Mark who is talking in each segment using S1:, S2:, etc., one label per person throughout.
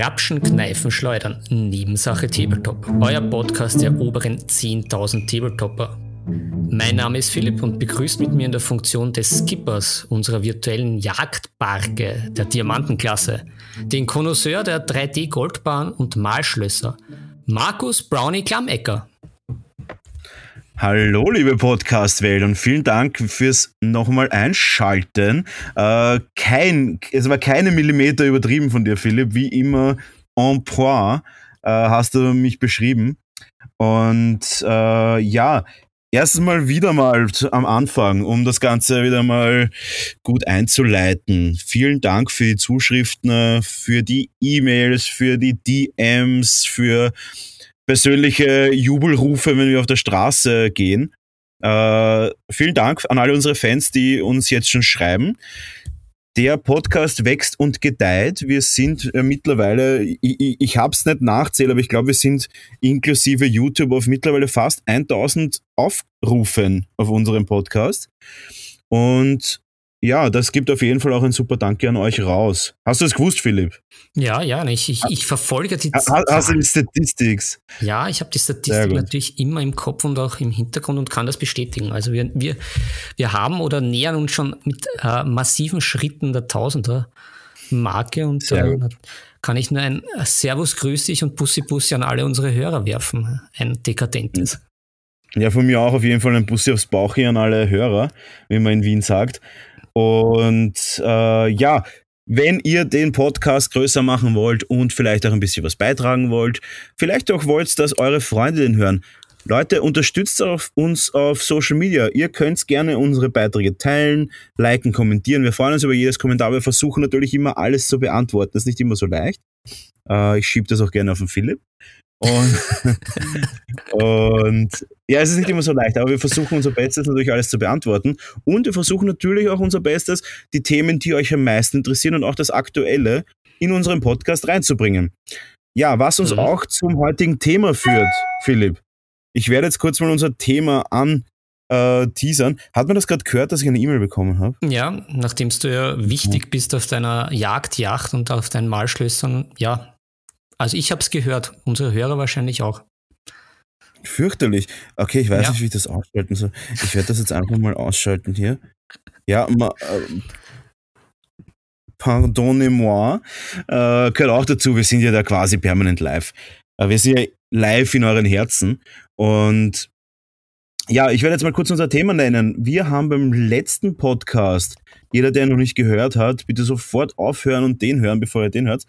S1: Grapschen, Kneifen, Schleudern. Nebensache Tabletop. Euer Podcast der oberen 10.000 Tabletopper. Mein Name ist Philipp und begrüßt mit mir in der Funktion des Skippers unserer virtuellen Jagdbarke der Diamantenklasse den Konnoisseur der 3D-Goldbahn und Malschlösser, Markus Brownie Klammecker.
S2: Hallo, liebe Podcast-Welt und vielen Dank fürs nochmal Einschalten. Äh, kein, es war keine Millimeter übertrieben von dir, Philipp. Wie immer en point äh, hast du mich beschrieben. Und äh, ja, erstens mal wieder mal am Anfang, um das Ganze wieder mal gut einzuleiten. Vielen Dank für die Zuschriften, für die E-Mails, für die DMs, für persönliche Jubelrufe, wenn wir auf der Straße gehen. Äh, vielen Dank an alle unsere Fans, die uns jetzt schon schreiben. Der Podcast wächst und gedeiht. Wir sind äh, mittlerweile, ich, ich, ich habe es nicht nachzählt, aber ich glaube, wir sind inklusive YouTube auf mittlerweile fast 1000 Aufrufen auf unserem Podcast. Und ja, das gibt auf jeden Fall auch ein super Danke an euch raus. Hast du es gewusst, Philipp?
S1: Ja, ja, ich, ich, ich verfolge die
S2: Hast, hast du die Statistik?
S1: Ja, ich habe die Statistik natürlich immer im Kopf und auch im Hintergrund und kann das bestätigen. Also wir, wir, wir haben oder nähern uns schon mit äh, massiven Schritten der Tausender-Marke und äh, kann ich nur ein Servus, grüß dich und Bussi Bussi an alle unsere Hörer werfen. Ein dekadentes.
S2: Ja, von mir auch auf jeden Fall ein Bussi aufs Bauch hier an alle Hörer, wie man in Wien sagt. Und äh, ja, wenn ihr den Podcast größer machen wollt und vielleicht auch ein bisschen was beitragen wollt, vielleicht auch wollt, dass eure Freunde den hören, Leute, unterstützt auf uns auf Social Media. Ihr könnt gerne unsere Beiträge teilen, liken, kommentieren. Wir freuen uns über jedes Kommentar. Wir versuchen natürlich immer alles zu beantworten. Das ist nicht immer so leicht. Äh, ich schiebe das auch gerne auf den Philipp. Und, und ja, es ist nicht immer so leicht, aber wir versuchen unser Bestes natürlich alles zu beantworten. Und wir versuchen natürlich auch unser Bestes, die Themen, die euch am meisten interessieren und auch das Aktuelle in unseren Podcast reinzubringen. Ja, was uns mhm. auch zum heutigen Thema führt, Philipp. Ich werde jetzt kurz mal unser Thema an äh, teasern. Hat man das gerade gehört, dass ich eine E-Mail bekommen habe?
S1: Ja, nachdem du ja wichtig bist auf deiner Jagdjacht und auf deinen Malschlössern, ja, also ich habe es gehört, unsere Hörer wahrscheinlich auch.
S2: Fürchterlich. Okay, ich weiß ja. nicht, wie ich das ausschalten soll. Ich werde das jetzt einfach mal ausschalten hier. Ja, ma, äh, pardonnez-moi, äh, gehört auch dazu, wir sind ja da quasi permanent live. Äh, wir sind ja live in euren Herzen. Und ja, ich werde jetzt mal kurz unser Thema nennen. Wir haben beim letzten Podcast jeder, der noch nicht gehört hat, bitte sofort aufhören und den hören, bevor ihr den hört.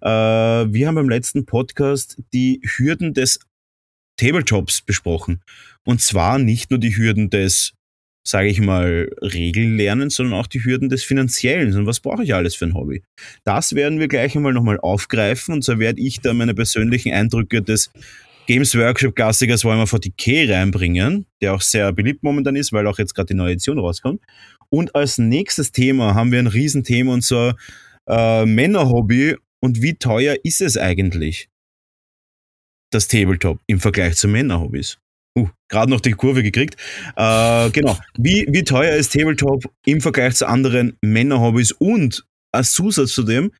S2: Äh, wir haben beim letzten Podcast die Hürden des Tabletops besprochen. Und zwar nicht nur die Hürden des, sage ich mal, Regellernens, sondern auch die Hürden des Finanziellen. Und was brauche ich alles für ein Hobby? Das werden wir gleich einmal nochmal aufgreifen. Und so werde ich da meine persönlichen Eindrücke des Games Workshop Klassikers Warhammer 40k reinbringen, der auch sehr beliebt momentan ist, weil auch jetzt gerade die neue Edition rauskommt. Und als nächstes Thema haben wir ein Riesenthema und zwar äh, Männerhobby und wie teuer ist es eigentlich, das Tabletop im Vergleich zu Männerhobbys? Uh, gerade noch die Kurve gekriegt. Äh, genau. Wie, wie teuer ist Tabletop im Vergleich zu anderen Männerhobbys? Und als Zusatz zu dem,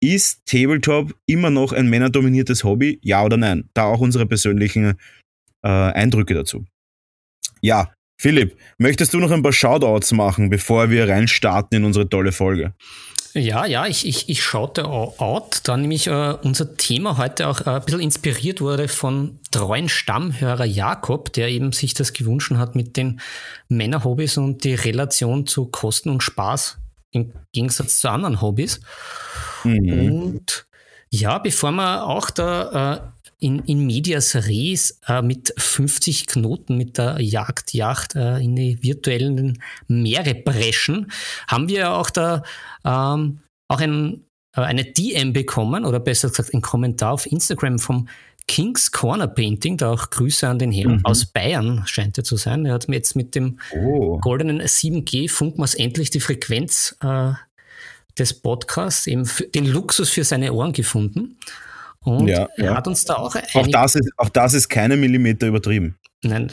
S2: ist Tabletop immer noch ein männerdominiertes Hobby? Ja oder nein? Da auch unsere persönlichen äh, Eindrücke dazu. Ja, Philipp, möchtest du noch ein paar Shoutouts machen, bevor wir reinstarten in unsere tolle Folge?
S1: Ja, ja, ich, ich, ich schaute out, da nämlich äh, unser Thema heute auch äh, ein bisschen inspiriert wurde von treuen Stammhörer Jakob, der eben sich das gewünscht hat mit den Männerhobbys und die Relation zu Kosten und Spaß im Gegensatz zu anderen Hobbys. Mhm. Und ja, bevor wir auch da äh, in, in Medias Res äh, mit 50 Knoten mit der Jagdjacht äh, in die virtuellen Meere preschen, haben wir auch da ähm, auch ein, äh, eine DM bekommen oder besser gesagt ein Kommentar auf Instagram vom King's Corner Painting, da auch Grüße an den Herrn mhm. aus Bayern scheint er zu sein. Er hat mir jetzt mit dem oh. goldenen 7G Funkmaß endlich die Frequenz äh, des Podcasts, eben den Luxus für seine Ohren gefunden. Und ja, er hat uns da auch.
S2: Auch das, ist, auch das ist keine Millimeter übertrieben.
S1: Nein,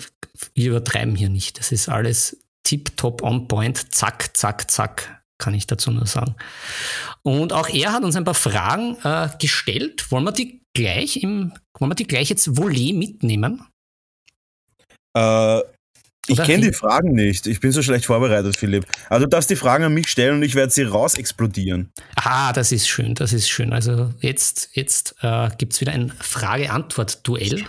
S1: wir übertreiben hier nicht. Das ist alles tip-top on point, zack, zack, zack. kann ich dazu nur sagen. Und auch er hat uns ein paar Fragen äh, gestellt. Wollen wir die gleich im, wollen wir die gleich jetzt Volley mitnehmen?
S2: Äh, ich kenne die Fragen nicht. Ich bin so schlecht vorbereitet, Philipp. Also du darfst die Fragen an mich stellen und ich werde sie raus explodieren.
S1: Ah, das ist schön, das ist schön. Also jetzt, jetzt äh, gibt es wieder ein Frage-Antwort-Duell.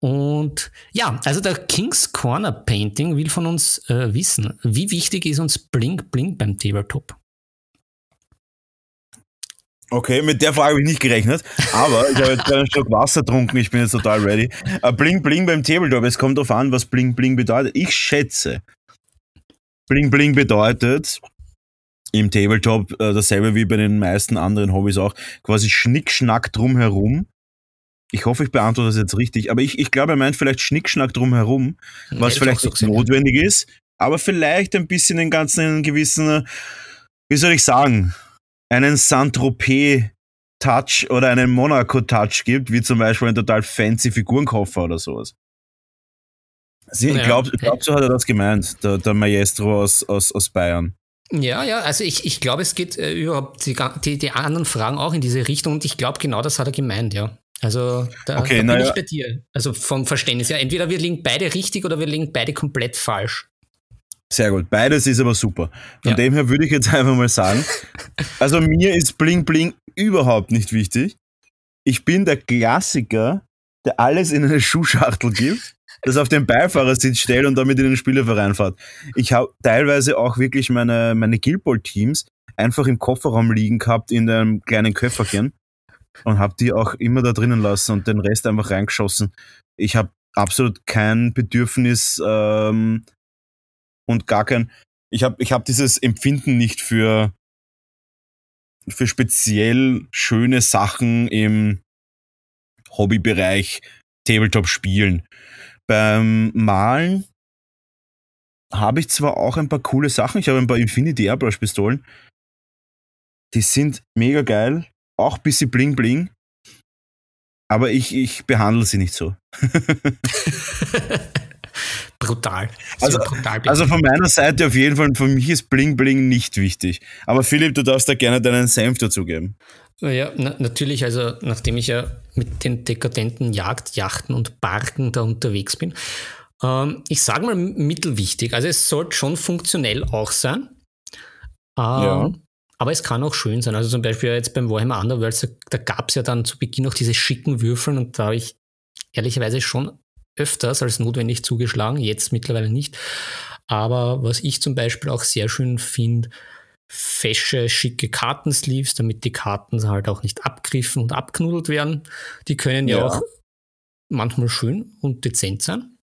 S1: Und ja, also der King's Corner Painting will von uns äh, wissen, wie wichtig ist uns Blink Blink beim Tabletop?
S2: Okay, mit der Frage habe ich nicht gerechnet, aber ich habe jetzt einen Schluck Wasser getrunken, ich bin jetzt total ready. Uh, bling Bling beim Tabletop, es kommt darauf an, was Bling Bling bedeutet. Ich schätze, Bling Bling bedeutet im Tabletop uh, dasselbe wie bei den meisten anderen Hobbys auch, quasi Schnickschnack drumherum. Ich hoffe, ich beantworte das jetzt richtig, aber ich, ich glaube, er meint vielleicht Schnickschnack drumherum, was ja, vielleicht so notwendig ist, aber vielleicht ein bisschen den ganzen gewissen, wie soll ich sagen, einen Saint-Tropez-Touch oder einen Monaco-Touch gibt, wie zum Beispiel ein total fancy Figurenkoffer oder sowas. Sie, ja, glaub, glaubst du, hat er das gemeint, der, der Maestro aus, aus, aus Bayern?
S1: Ja, ja, also ich, ich glaube, es geht äh, überhaupt die, die, die anderen Fragen auch in diese Richtung und ich glaube, genau das hat er gemeint, ja. Also da, okay, da bin ich bei dir. Also vom Verständnis her. Entweder wir liegen beide richtig oder wir liegen beide komplett falsch.
S2: Sehr gut. Beides ist aber super. Von ja. dem her würde ich jetzt einfach mal sagen, also mir ist Bling Bling überhaupt nicht wichtig. Ich bin der Klassiker, der alles in eine Schuhschachtel gibt, das auf den Beifahrersitz stellt und damit in den Spielerverein fährt. Ich habe teilweise auch wirklich meine, meine Guild Ball Teams einfach im Kofferraum liegen gehabt in einem kleinen Köfferchen und habe die auch immer da drinnen lassen und den Rest einfach reingeschossen. Ich habe absolut kein Bedürfnis, ähm, und gar kein. Ich habe ich hab dieses Empfinden nicht für, für speziell schöne Sachen im Hobbybereich Tabletop spielen. Beim Malen habe ich zwar auch ein paar coole Sachen. Ich habe ein paar Infinity Airbrush Pistolen. Die sind mega geil. Auch ein bisschen bling bling. Aber ich, ich behandle sie nicht so.
S1: brutal.
S2: Also, brutal also von meiner Seite auf jeden Fall, für mich ist Bling Bling nicht wichtig. Aber Philipp, du darfst da gerne deinen Senf dazugeben.
S1: Ja, na, natürlich, also nachdem ich ja mit den dekadenten Jagdjachten und Barken da unterwegs bin, ähm, ich sage mal mittelwichtig. Also es sollte schon funktionell auch sein. Ähm, ja. Aber es kann auch schön sein. Also zum Beispiel jetzt beim Warhammer Underworlds, da, da gab es ja dann zu Beginn noch diese schicken Würfeln und da habe ich ehrlicherweise schon öfters als notwendig zugeschlagen, jetzt mittlerweile nicht. Aber was ich zum Beispiel auch sehr schön finde, fesche, schicke Kartensleeves, damit die Karten halt auch nicht abgriffen und abknuddelt werden. Die können ja, ja auch manchmal schön und dezent sein.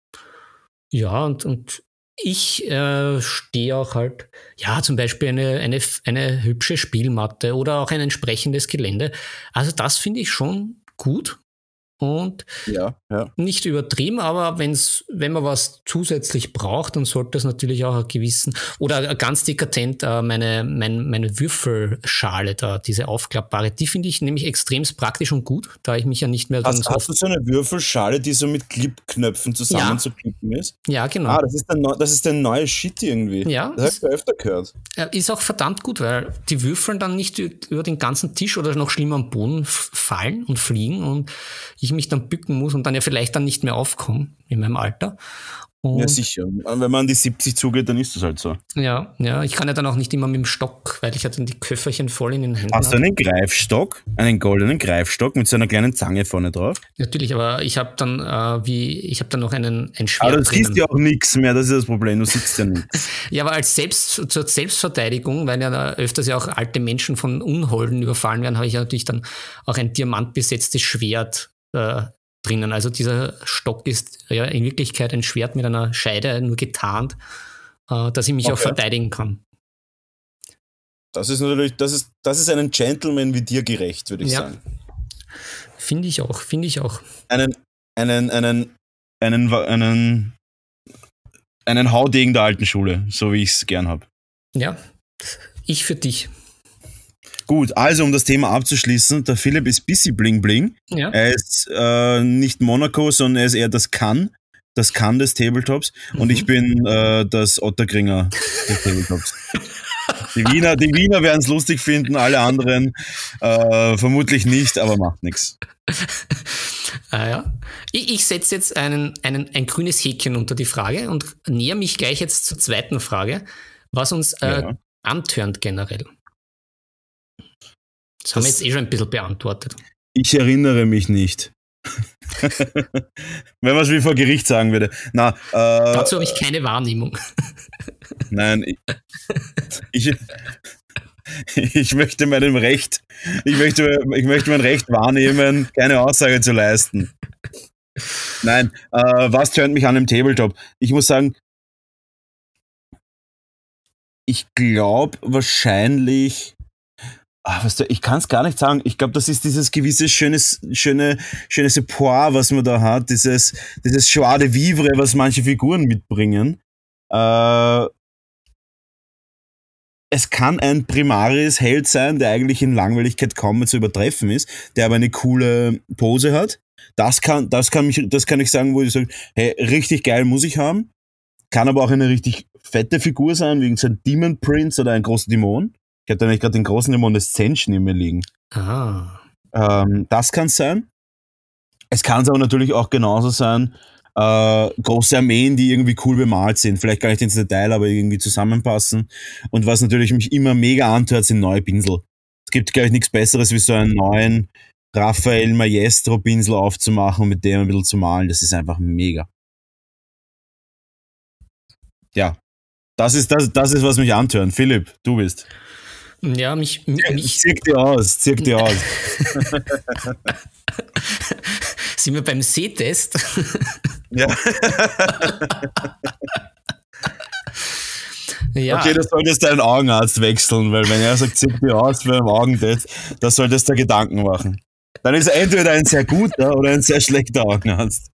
S1: Ja, und, und ich äh, stehe auch halt, ja, zum Beispiel eine, eine, eine hübsche Spielmatte oder auch ein entsprechendes Gelände. Also das finde ich schon gut und ja, ja. nicht übertrieben, aber wenn's, wenn man was zusätzlich braucht, dann sollte es natürlich auch einen gewissen oder ganz dekadent äh, meine, meine, meine Würfelschale da, diese aufklappbare, die finde ich nämlich extrem praktisch und gut, da ich mich ja nicht mehr
S2: hast, so hast du so eine Würfelschale, die so mit Clipknöpfen zusammenzuklippen ja. ist?
S1: Ja, genau.
S2: Ah, das ist der, das ist der neue Shit irgendwie. Ja. Das habe ich öfter gehört.
S1: Ist auch verdammt gut, weil die Würfeln dann nicht über den ganzen Tisch oder noch schlimmer am Boden fallen und fliegen und ich mich dann bücken muss und dann ja vielleicht dann nicht mehr aufkommen in meinem Alter.
S2: Und ja, sicher. Wenn man an die 70 zugeht, dann ist das halt so.
S1: Ja, ja. Ich kann ja dann auch nicht immer mit dem Stock, weil ich ja dann die Köfferchen voll in den Händen
S2: Hast du einen Greifstock? Einen goldenen Greifstock mit so einer kleinen Zange vorne drauf?
S1: Natürlich, aber ich habe dann äh, wie, ich habe dann noch einen, ein Schwert.
S2: Aber du siehst ja auch nichts mehr, das ist das Problem, du siehst ja nichts.
S1: ja, aber als Selbst, zur Selbstverteidigung, weil ja öfters ja auch alte Menschen von Unholden überfallen werden, habe ich ja natürlich dann auch ein diamantbesetztes Schwert äh, drinnen. Also dieser Stock ist ja in Wirklichkeit ein Schwert mit einer Scheide nur getarnt, äh, dass ich mich okay. auch verteidigen kann.
S2: Das ist natürlich, das ist, das ist einem Gentleman wie dir gerecht, würde ich ja. sagen.
S1: Finde ich auch, finde ich auch.
S2: Einen, einen, einen, einen, einen, einen Haudegen der alten Schule, so wie ich es gern habe.
S1: Ja, ich für dich.
S2: Gut, also um das Thema abzuschließen, der Philipp ist busy bling bling. Ja. Er ist äh, nicht Monaco, sondern er ist eher das Kann, das Kann des Tabletops. Mhm. Und ich bin äh, das Ottergringer des Tabletops. Die Wiener, die Wiener werden es lustig finden, alle anderen äh, vermutlich nicht, aber macht nichts.
S1: Ah, ja. Ich, ich setze jetzt einen, einen, ein grünes Häkchen unter die Frage und näher mich gleich jetzt zur zweiten Frage, was uns äh, ja. antörnt generell. Das, das haben wir jetzt eh schon ein bisschen beantwortet.
S2: Ich erinnere mich nicht. Wenn man es wie vor Gericht sagen würde. Na, äh,
S1: Dazu habe ich keine Wahrnehmung.
S2: Nein, ich, ich, ich möchte meinem Recht, ich möchte, ich möchte mein Recht wahrnehmen, keine Aussage zu leisten. Nein, äh, was tönt mich an im Tabletop? Ich muss sagen, ich glaube wahrscheinlich Ach, weißt du, ich kann es gar nicht sagen. Ich glaube, das ist dieses gewisse schönes, schöne, schöne Sepoir, was man da hat, dieses, dieses Joie de Vivre, was manche Figuren mitbringen. Äh, es kann ein primaris Held sein, der eigentlich in Langweiligkeit kaum mehr zu übertreffen ist, der aber eine coole Pose hat. Das kann, das kann mich, das kann ich sagen, wo ich sage, hey, richtig geil muss ich haben. Kann aber auch eine richtig fette Figur sein, wie so ein Demon Prince oder ein großer Dämon. Ich habe da nicht gerade den großen Demoneszension in mir liegen.
S1: Ah.
S2: Ähm, das kann es sein. Es kann es aber natürlich auch genauso sein, äh, große Armeen, die irgendwie cool bemalt sind. Vielleicht gar nicht ins Detail, aber irgendwie zusammenpassen. Und was natürlich mich immer mega antört, sind neue Pinsel. Es gibt, glaube ich, nichts Besseres, wie so einen neuen Raphael Maestro Pinsel aufzumachen und mit dem ein bisschen zu malen. Das ist einfach mega. Ja, das ist, das, das ist, was mich antört. Philipp, du bist.
S1: Ja, mich. mich
S2: zirk dir aus, zirk dir aus.
S1: Sind wir beim Sehtest?
S2: ja. ja. Okay, das solltest deinen Augenarzt wechseln, weil wenn er sagt, zirk dir aus beim Augentest, da solltest du Gedanken machen. Dann ist er entweder ein sehr guter oder ein sehr schlechter Augenarzt.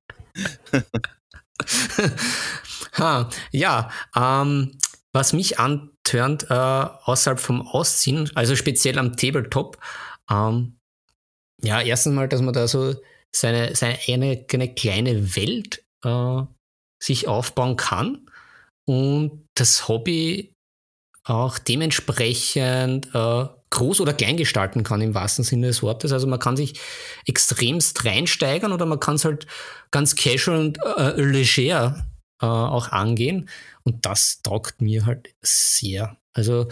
S1: ha, ja, ähm, was mich antörnt, äh, außerhalb vom Ausziehen, also speziell am Tabletop, ähm, ja, erstens mal, dass man da so seine, seine eine, eine kleine Welt äh, sich aufbauen kann und das Hobby auch dementsprechend äh, groß oder klein gestalten kann im wahrsten Sinne des Wortes. Also man kann sich extremst reinsteigern oder man kann es halt ganz casual und äh, leger äh, auch angehen. Und das taugt mir halt sehr. Also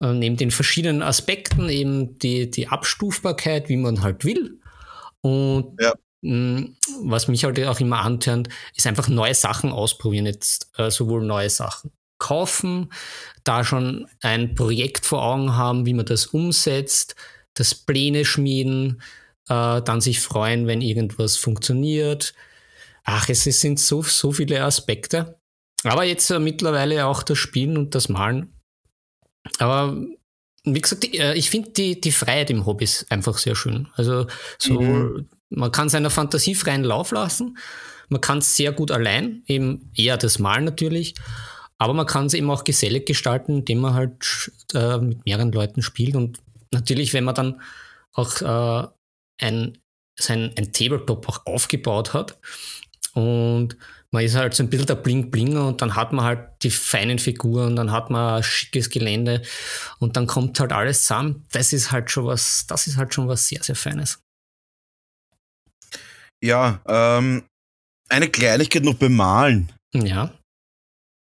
S1: äh, neben den verschiedenen Aspekten eben die, die Abstufbarkeit, wie man halt will. Und ja. mh, was mich halt auch immer antörnt, ist einfach neue Sachen ausprobieren. Jetzt äh, sowohl neue Sachen kaufen, da schon ein Projekt vor Augen haben, wie man das umsetzt, das Pläne schmieden, äh, dann sich freuen, wenn irgendwas funktioniert. Ach, es sind so, so viele Aspekte. Aber jetzt äh, mittlerweile auch das Spielen und das Malen. Aber wie gesagt, die, äh, ich finde die, die Freiheit im Hobby ist einfach sehr schön. Also so, mhm. man kann seiner Fantasie freien Lauf lassen. Man kann es sehr gut allein, eben eher das Malen natürlich. Aber man kann es eben auch gesellig gestalten, indem man halt äh, mit mehreren Leuten spielt. Und natürlich, wenn man dann auch äh, ein, sein, ein Tabletop auch aufgebaut hat und man ist halt so ein bisschen der Bling-Blinger und dann hat man halt die feinen Figuren, dann hat man ein schickes Gelände und dann kommt halt alles zusammen. Das ist halt schon was, das ist halt schon was sehr, sehr Feines.
S2: Ja, ähm, eine Kleinigkeit noch bemalen.
S1: Ja.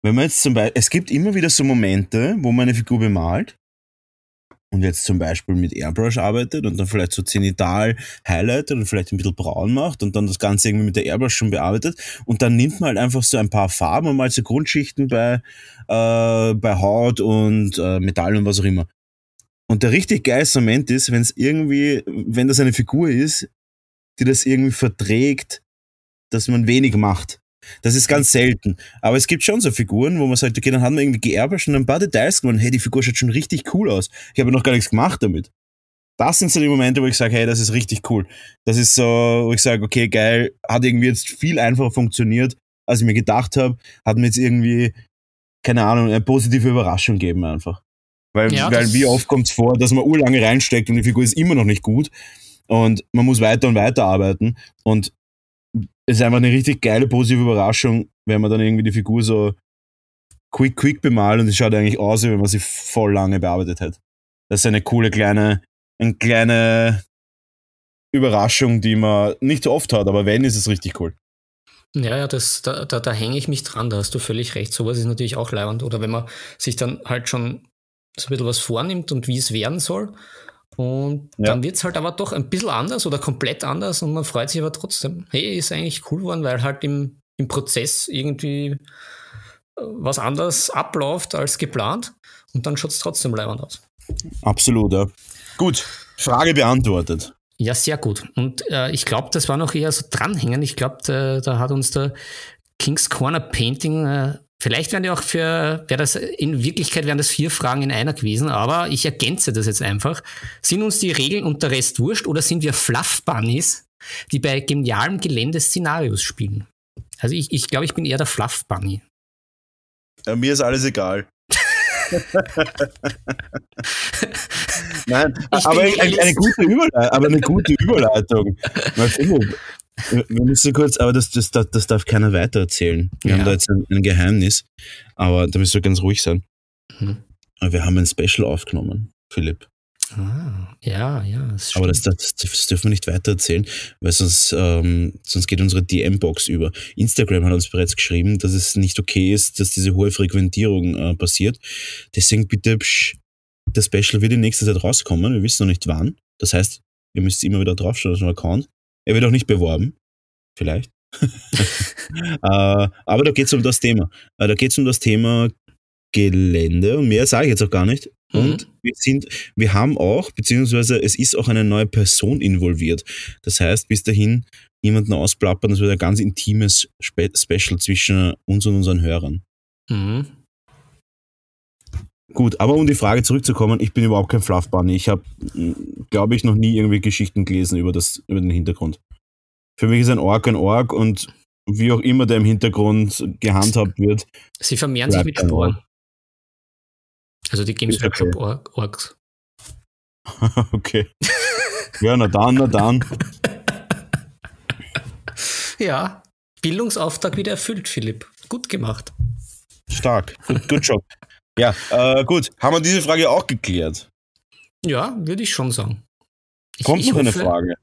S2: Wenn man jetzt zum Beispiel, es gibt immer wieder so Momente, wo man eine Figur bemalt und jetzt zum Beispiel mit Airbrush arbeitet und dann vielleicht so zenital highlightet und vielleicht ein bisschen braun macht und dann das Ganze irgendwie mit der Airbrush schon bearbeitet und dann nimmt man halt einfach so ein paar Farben und mal so Grundschichten bei, äh, bei Haut und äh, Metall und was auch immer. Und der richtig geilste Moment ist, wenn es irgendwie, wenn das eine Figur ist, die das irgendwie verträgt, dass man wenig macht. Das ist ganz selten. Aber es gibt schon so Figuren, wo man sagt, okay, dann haben wir irgendwie geerbert und ein paar Details gewonnen. Hey, die Figur schaut schon richtig cool aus. Ich habe noch gar nichts gemacht damit. Das sind so die Momente, wo ich sage, hey, das ist richtig cool. Das ist so, wo ich sage, okay, geil, hat irgendwie jetzt viel einfacher funktioniert, als ich mir gedacht habe. Hat mir jetzt irgendwie, keine Ahnung, eine positive Überraschung gegeben einfach. Weil, ja, weil wie oft kommt es vor, dass man urlange reinsteckt und die Figur ist immer noch nicht gut und man muss weiter und weiter arbeiten und ist einfach eine richtig geile, positive Überraschung, wenn man dann irgendwie die Figur so quick, quick bemalt und es schaut eigentlich aus, wie wenn man sie voll lange bearbeitet hat. Das ist eine coole kleine, eine kleine Überraschung, die man nicht so oft hat, aber wenn, ist es richtig cool.
S1: Ja, ja, das, da, da, da hänge ich mich dran, da hast du völlig recht. Sowas ist natürlich auch leibend. Oder wenn man sich dann halt schon so ein bisschen was vornimmt und wie es werden soll. Und ja. dann wird es halt aber doch ein bisschen anders oder komplett anders und man freut sich aber trotzdem. Hey, ist eigentlich cool geworden, weil halt im, im Prozess irgendwie äh, was anders abläuft als geplant und dann schaut es trotzdem leibend aus.
S2: Absolut, ja. Gut, Frage beantwortet.
S1: Ja, sehr gut. Und äh, ich glaube, das war noch eher so dranhängen. Ich glaube, da, da, hat uns der King's Corner Painting, äh, vielleicht wären die auch für, wäre das, in Wirklichkeit wären das vier Fragen in einer gewesen, aber ich ergänze das jetzt einfach. Sind uns die Regeln und der Rest wurscht oder sind wir Fluff Bunnies, die bei genialem Gelände Szenarios spielen? Also ich, ich glaube, ich bin eher der Fluff Bunny.
S2: Ja, mir ist alles egal. Nein, aber eine, eine, gute Überleitung, aber eine gute Überleitung. wir müssen kurz, aber das, das, das darf keiner weitererzählen. Wir ja. haben da jetzt ein, ein, Geheimnis, aber da müsst ihr ganz ruhig sein. Mhm. Wir haben ein Special aufgenommen, Philipp.
S1: Ah, ja, ja.
S2: Das Aber das, das, das, dürfen wir nicht weiter erzählen, weil sonst, ähm, sonst geht unsere DM-Box über. Instagram hat uns bereits geschrieben, dass es nicht okay ist, dass diese hohe Frequentierung äh, passiert. Deswegen bitte, psch, das Special wird in nächster Zeit rauskommen. Wir wissen noch nicht wann. Das heißt, ihr müsst immer wieder draufschauen auf dem Account. Er wird auch nicht beworben. Vielleicht. äh, aber da geht es um das Thema. Äh, da geht es um das Thema Gelände und mehr sage ich jetzt auch gar nicht. Und mhm. wir sind, wir haben auch, beziehungsweise es ist auch eine neue Person involviert. Das heißt, bis dahin jemanden ausplappern, das wird ein ganz intimes Spe Special zwischen uns und unseren Hörern. Mhm. Gut, aber um die Frage zurückzukommen, ich bin überhaupt kein Fluff Bunny. Ich habe, glaube ich, noch nie irgendwie Geschichten gelesen über, das, über den Hintergrund. Für mich ist ein Ork ein Ork und wie auch immer der im Hintergrund gehandhabt wird.
S1: Sie vermehren sich mit Sporen. Also die Games Workshop okay. Orgs.
S2: okay. Ja, na dann, na dann.
S1: ja, Bildungsauftrag wieder erfüllt, Philipp. Gut gemacht.
S2: Stark. Good, job. Ja, äh, gut. Haben wir diese Frage auch geklärt?
S1: Ja, würde ich schon sagen.
S2: Ich, Kommt ich noch hoffe, eine Frage?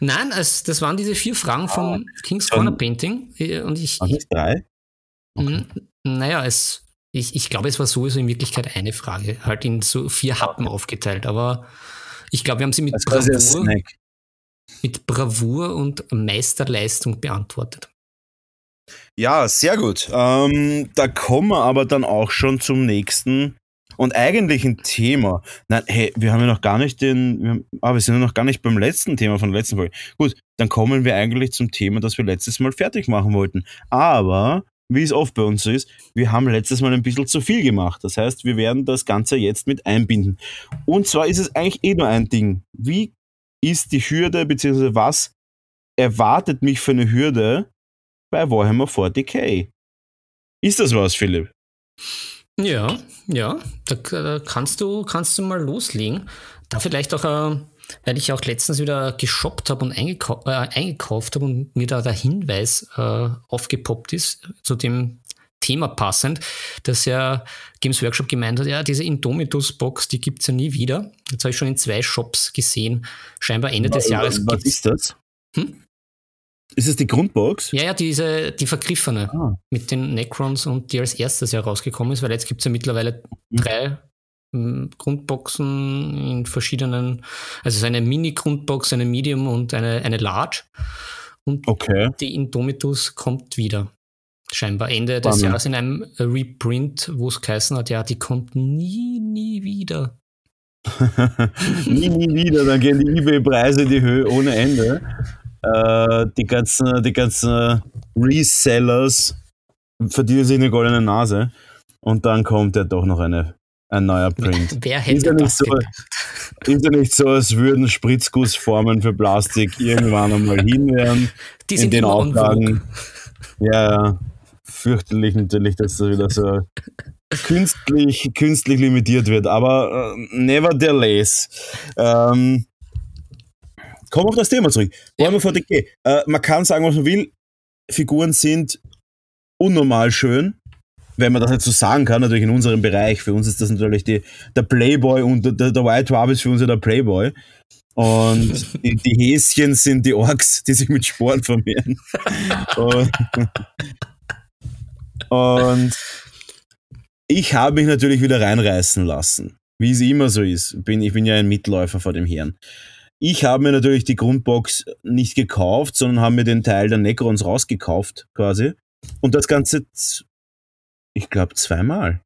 S1: Nein, es, das waren diese vier Fragen vom ah, King's Corner Painting. Äh, und ich,
S2: Ach, nicht drei?
S1: Okay. Naja, es, ich, ich glaube, es war sowieso in Wirklichkeit eine Frage, halt in so vier Happen okay. aufgeteilt. Aber ich glaube, wir haben sie mit Bravour, mit Bravour und Meisterleistung beantwortet.
S2: Ja, sehr gut. Ähm, da kommen wir aber dann auch schon zum nächsten und eigentlichen Thema. Nein, hey, wir haben ja noch gar nicht den, wir, haben, ah, wir sind ja noch gar nicht beim letzten Thema von der letzten Folge. Gut, dann kommen wir eigentlich zum Thema, das wir letztes Mal fertig machen wollten. Aber wie es oft bei uns so ist, wir haben letztes Mal ein bisschen zu viel gemacht. Das heißt, wir werden das Ganze jetzt mit einbinden. Und zwar ist es eigentlich eh nur ein Ding. Wie ist die Hürde, beziehungsweise was erwartet mich für eine Hürde bei Warhammer 40k? Ist das was, Philipp?
S1: Ja, ja, da, da kannst, du, kannst du mal loslegen. Da vielleicht auch äh, weil ich auch letztens wieder geshoppt habe und eingekau äh, eingekauft habe und mir da der Hinweis äh, aufgepoppt ist zu dem Thema passend, dass ja Games Workshop gemeint hat, ja, diese Indomitus-Box, die gibt es ja nie wieder. Jetzt habe ich schon in zwei Shops gesehen. Scheinbar Ende was, des Jahres.
S2: Was ist das? Hm? Ist es die Grundbox?
S1: Ja, ja, diese, die vergriffene ah. mit den Necrons und die als erstes herausgekommen ist, weil jetzt gibt es ja mittlerweile mhm. drei Grundboxen in verschiedenen, also es ist eine Mini-Grundbox, eine Medium und eine, eine Large. Und
S2: okay.
S1: die Indomitus kommt wieder. Scheinbar Ende des Spannend. Jahres in einem Reprint, wo es geheißen hat, ja, die kommt nie, nie wieder.
S2: nie, nie wieder, dann gehen die eBay-Preise in die Höhe ohne Ende. Äh, die ganzen, die ganzen Resellers verdienen sich eine goldene Nase. Und dann kommt ja doch noch eine ein neuer Print.
S1: Wer hätte ist ja das
S2: so, Ist ja nicht so, als würden Spritzgussformen für Plastik irgendwann einmal hin werden.
S1: Die sind in den Auflagen.
S2: Ja, ja, fürchterlich natürlich, dass das wieder so künstlich, künstlich limitiert wird. Aber uh, nevertheless. Ähm, kommen auf das Thema zurück. Wollen wir vor äh, Man kann sagen, was man will. Figuren sind unnormal schön. wenn man das jetzt so sagen kann, natürlich in unserem Bereich. Für uns ist das natürlich die, der Playboy und der, der White Dwarf ist für uns ja der Playboy. Und die, die Häschen sind die Orks, die sich mit Sport vermehren. und, und ich habe mich natürlich wieder reinreißen lassen, wie es immer so ist. Bin, ich bin ja ein Mitläufer vor dem Herrn. Ich habe mir natürlich die Grundbox nicht gekauft, sondern habe mir den Teil der Necrons rausgekauft, quasi. Und das Ganze, ich glaube, zweimal.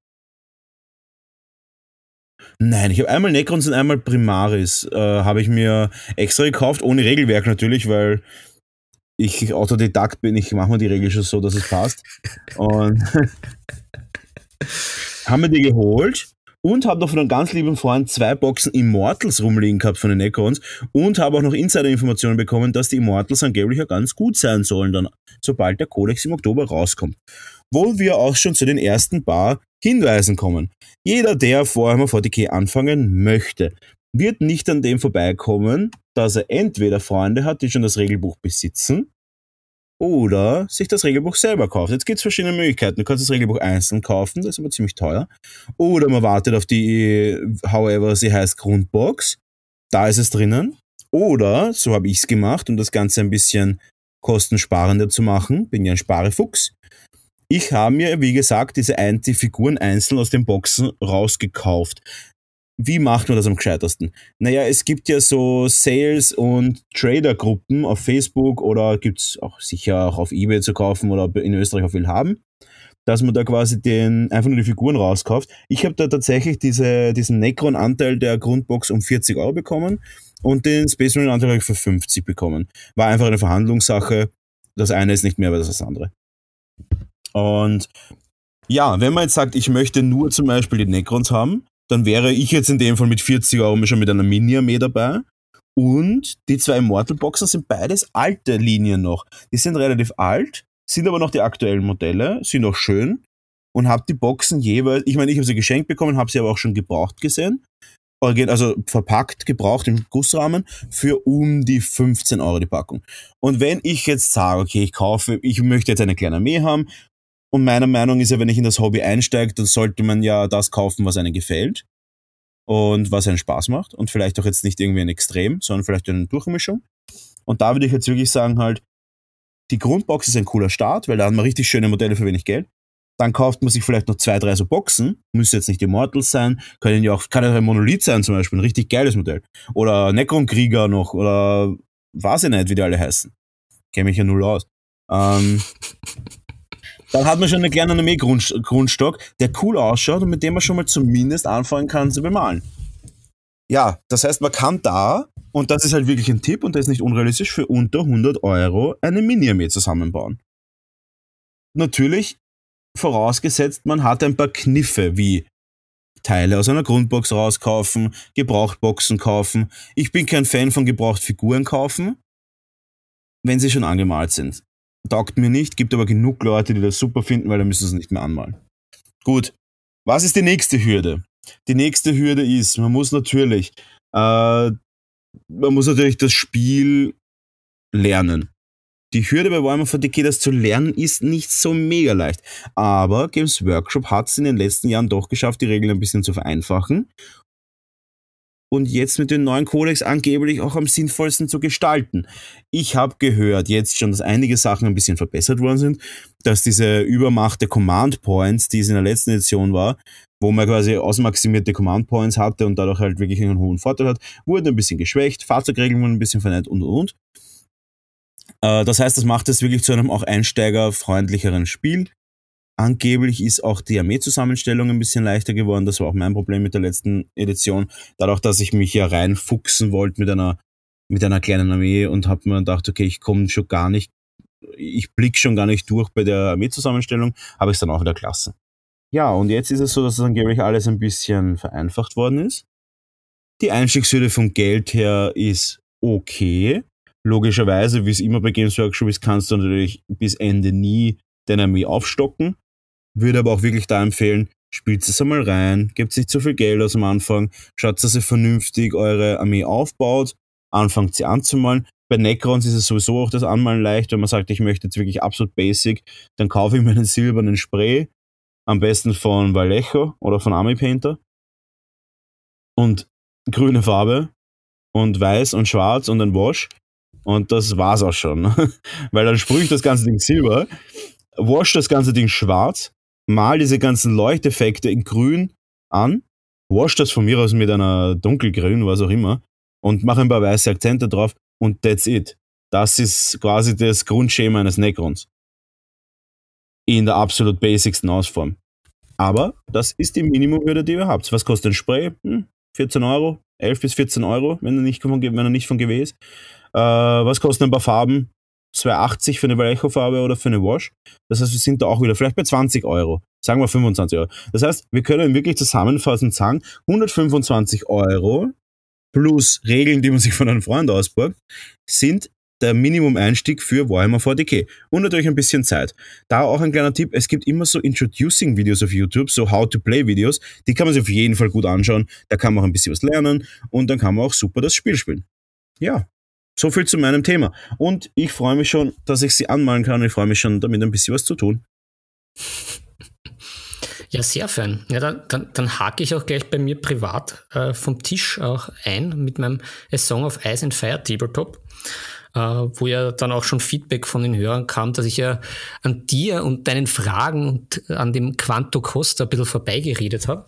S2: Nein, ich habe einmal Necrons und einmal Primaris. Äh, habe ich mir extra gekauft, ohne Regelwerk natürlich, weil ich Autodidakt bin. Ich mache mir die Regel schon so, dass es passt. Und haben wir die geholt und habe noch von einem ganz lieben Freund zwei Boxen Immortals rumliegen gehabt von den Necrons und habe auch noch Insider-Informationen bekommen, dass die Immortals angeblich ja ganz gut sein sollen, dann sobald der Codex im Oktober rauskommt. Wo wir auch schon zu den ersten paar Hinweisen kommen. Jeder, der vorher mal 40k anfangen möchte, wird nicht an dem vorbeikommen, dass er entweder Freunde hat, die schon das Regelbuch besitzen, oder sich das Regelbuch selber kauft. Jetzt gibt es verschiedene Möglichkeiten. Du kannst das Regelbuch einzeln kaufen, das ist aber ziemlich teuer. Oder man wartet auf die, however sie heißt, Grundbox. Da ist es drinnen. Oder, so habe ich es gemacht, um das Ganze ein bisschen kostensparender zu machen, bin ja ein Sparefuchs. Ich habe mir, wie gesagt, diese ein, die Figuren einzeln aus den Boxen rausgekauft wie macht man das am gescheitersten? Naja, es gibt ja so Sales- und Trader-Gruppen auf Facebook oder gibt es auch sicher auch auf Ebay zu kaufen oder in Österreich auch viel haben, dass man da quasi den, einfach nur die Figuren rauskauft. Ich habe da tatsächlich diese, diesen Necron-Anteil der Grundbox um 40 Euro bekommen und den Space Marine-Anteil habe ich für 50 bekommen. War einfach eine Verhandlungssache. Das eine ist nicht mehr, ist das andere. Und ja, wenn man jetzt sagt, ich möchte nur zum Beispiel die Necrons haben, dann wäre ich jetzt in dem Fall mit 40 Euro schon mit einer Mini-Armee dabei. Und die zwei Immortal-Boxen sind beides alte Linien noch. Die sind relativ alt, sind aber noch die aktuellen Modelle, sind auch schön und habe die Boxen jeweils, ich meine, ich habe sie geschenkt bekommen, habe sie aber auch schon gebraucht gesehen. Also verpackt, gebraucht im Gussrahmen für um die 15 Euro die Packung. Und wenn ich jetzt sage, okay, ich kaufe, ich möchte jetzt eine kleine Armee haben und meiner Meinung ist ja, wenn ich in das Hobby einsteige, dann sollte man ja das kaufen, was einem gefällt und was einen Spaß macht und vielleicht auch jetzt nicht irgendwie ein Extrem, sondern vielleicht eine Durchmischung. Und da würde ich jetzt wirklich sagen halt, die Grundbox ist ein cooler Start, weil da hat man richtig schöne Modelle für wenig Geld. Dann kauft man sich vielleicht noch zwei, drei so Boxen. Müsste jetzt nicht Immortals sein. Können ja auch, kann ja ein Monolith sein zum Beispiel. Ein richtig geiles Modell. Oder Necron-Krieger noch. Oder weiß ich nicht, wie die alle heißen. Kenne mich ja null aus. Ähm, Dann hat man schon einen kleinen Armee-Grundstock, der cool ausschaut und mit dem man schon mal zumindest anfangen kann zu bemalen. Ja, das heißt, man kann da, und das ist halt wirklich ein Tipp und das ist nicht unrealistisch, für unter 100 Euro eine Mini-Armee zusammenbauen. Natürlich, vorausgesetzt, man hat ein paar Kniffe wie Teile aus einer Grundbox rauskaufen, Gebrauchtboxen kaufen. Ich bin kein Fan von Gebrauchtfiguren kaufen, wenn sie schon angemalt sind taugt mir nicht, gibt aber genug Leute, die das super finden, weil dann müssen sie es nicht mehr anmalen. Gut, was ist die nächste Hürde? Die nächste Hürde ist, man muss natürlich, äh, man muss natürlich das Spiel lernen. Die Hürde bei Warhammer 40k, das zu lernen, ist nicht so mega leicht. Aber Games Workshop hat es in den letzten Jahren doch geschafft, die Regeln ein bisschen zu vereinfachen und jetzt mit dem neuen Codex angeblich auch am sinnvollsten zu gestalten. Ich habe gehört jetzt schon, dass einige Sachen ein bisschen verbessert worden sind, dass diese Übermacht der Command Points, die es in der letzten Edition war, wo man quasi ausmaximierte Command Points hatte und dadurch halt wirklich einen hohen Vorteil hat, wurde ein bisschen geschwächt, Fahrzeugregeln wurden ein bisschen verändert und und und. Äh, das heißt, das macht es wirklich zu einem auch einsteigerfreundlicheren Spiel. Angeblich ist auch die Armeezusammenstellung ein bisschen leichter geworden. Das war auch mein Problem mit der letzten Edition. Dadurch, dass ich mich ja reinfuchsen wollte mit einer, mit einer kleinen Armee und habe mir gedacht, okay, ich komme schon gar nicht, ich blick schon gar nicht durch bei der Armeezusammenstellung, habe ich es dann auch in der Klasse. Ja, und jetzt ist es so, dass angeblich alles ein bisschen vereinfacht worden ist. Die Einstiegshürde vom Geld her ist okay. Logischerweise, wie es immer bei Games Workshop ist, kannst du natürlich bis Ende nie deine Armee aufstocken. Würde aber auch wirklich da empfehlen, spielt es einmal rein, gebt nicht zu viel Geld aus am Anfang, schaut, dass ihr vernünftig eure Armee aufbaut, anfangt sie anzumalen. Bei Necrons ist es sowieso auch das Anmalen leicht, wenn man sagt, ich möchte jetzt wirklich absolut basic, dann kaufe ich mir einen silbernen Spray am besten von Vallejo oder von Army Painter und grüne Farbe und weiß und schwarz und ein Wash und das war's auch schon. Weil dann sprühe ich das ganze Ding silber, wash das ganze Ding schwarz, mal diese ganzen Leuchteffekte in grün an, wash das von mir aus mit einer dunkelgrün, was auch immer, und mache ein paar weiße Akzente drauf und that's it. Das ist quasi das Grundschema eines Necrons. In der absolut basicsten Ausform. Aber das ist die Minimumhürde, die ihr habt. Was kostet ein Spray? Hm, 14 Euro, 11 bis 14 Euro, wenn er nicht von, von GW ist. Äh, was kosten ein paar Farben? 2,80 für eine Vallejo-Farbe oder für eine Wash. Das heißt, wir sind da auch wieder vielleicht bei 20 Euro. Sagen wir 25 Euro. Das heißt, wir können wirklich zusammenfassend sagen, 125 Euro plus Regeln, die man sich von einem Freund ausborgt, sind der Minimum-Einstieg für Warhammer 40k. Und natürlich ein bisschen Zeit. Da auch ein kleiner Tipp, es gibt immer so Introducing-Videos auf YouTube, so How-to-Play-Videos, die kann man sich auf jeden Fall gut anschauen. Da kann man auch ein bisschen was lernen und dann kann man auch super das Spiel spielen. Ja, so viel zu meinem Thema. Und ich freue mich schon, dass ich sie anmalen kann. Ich freue mich schon, damit ein bisschen was zu tun.
S1: Ja, sehr fein. Ja, dann, dann, dann hake ich auch gleich bei mir privat äh, vom Tisch auch ein mit meinem A Song of Ice and Fire Tabletop, äh, wo ja dann auch schon Feedback von den Hörern kam, dass ich ja an dir und deinen Fragen und an dem Quanto Costa ein bisschen vorbeigeredet habe.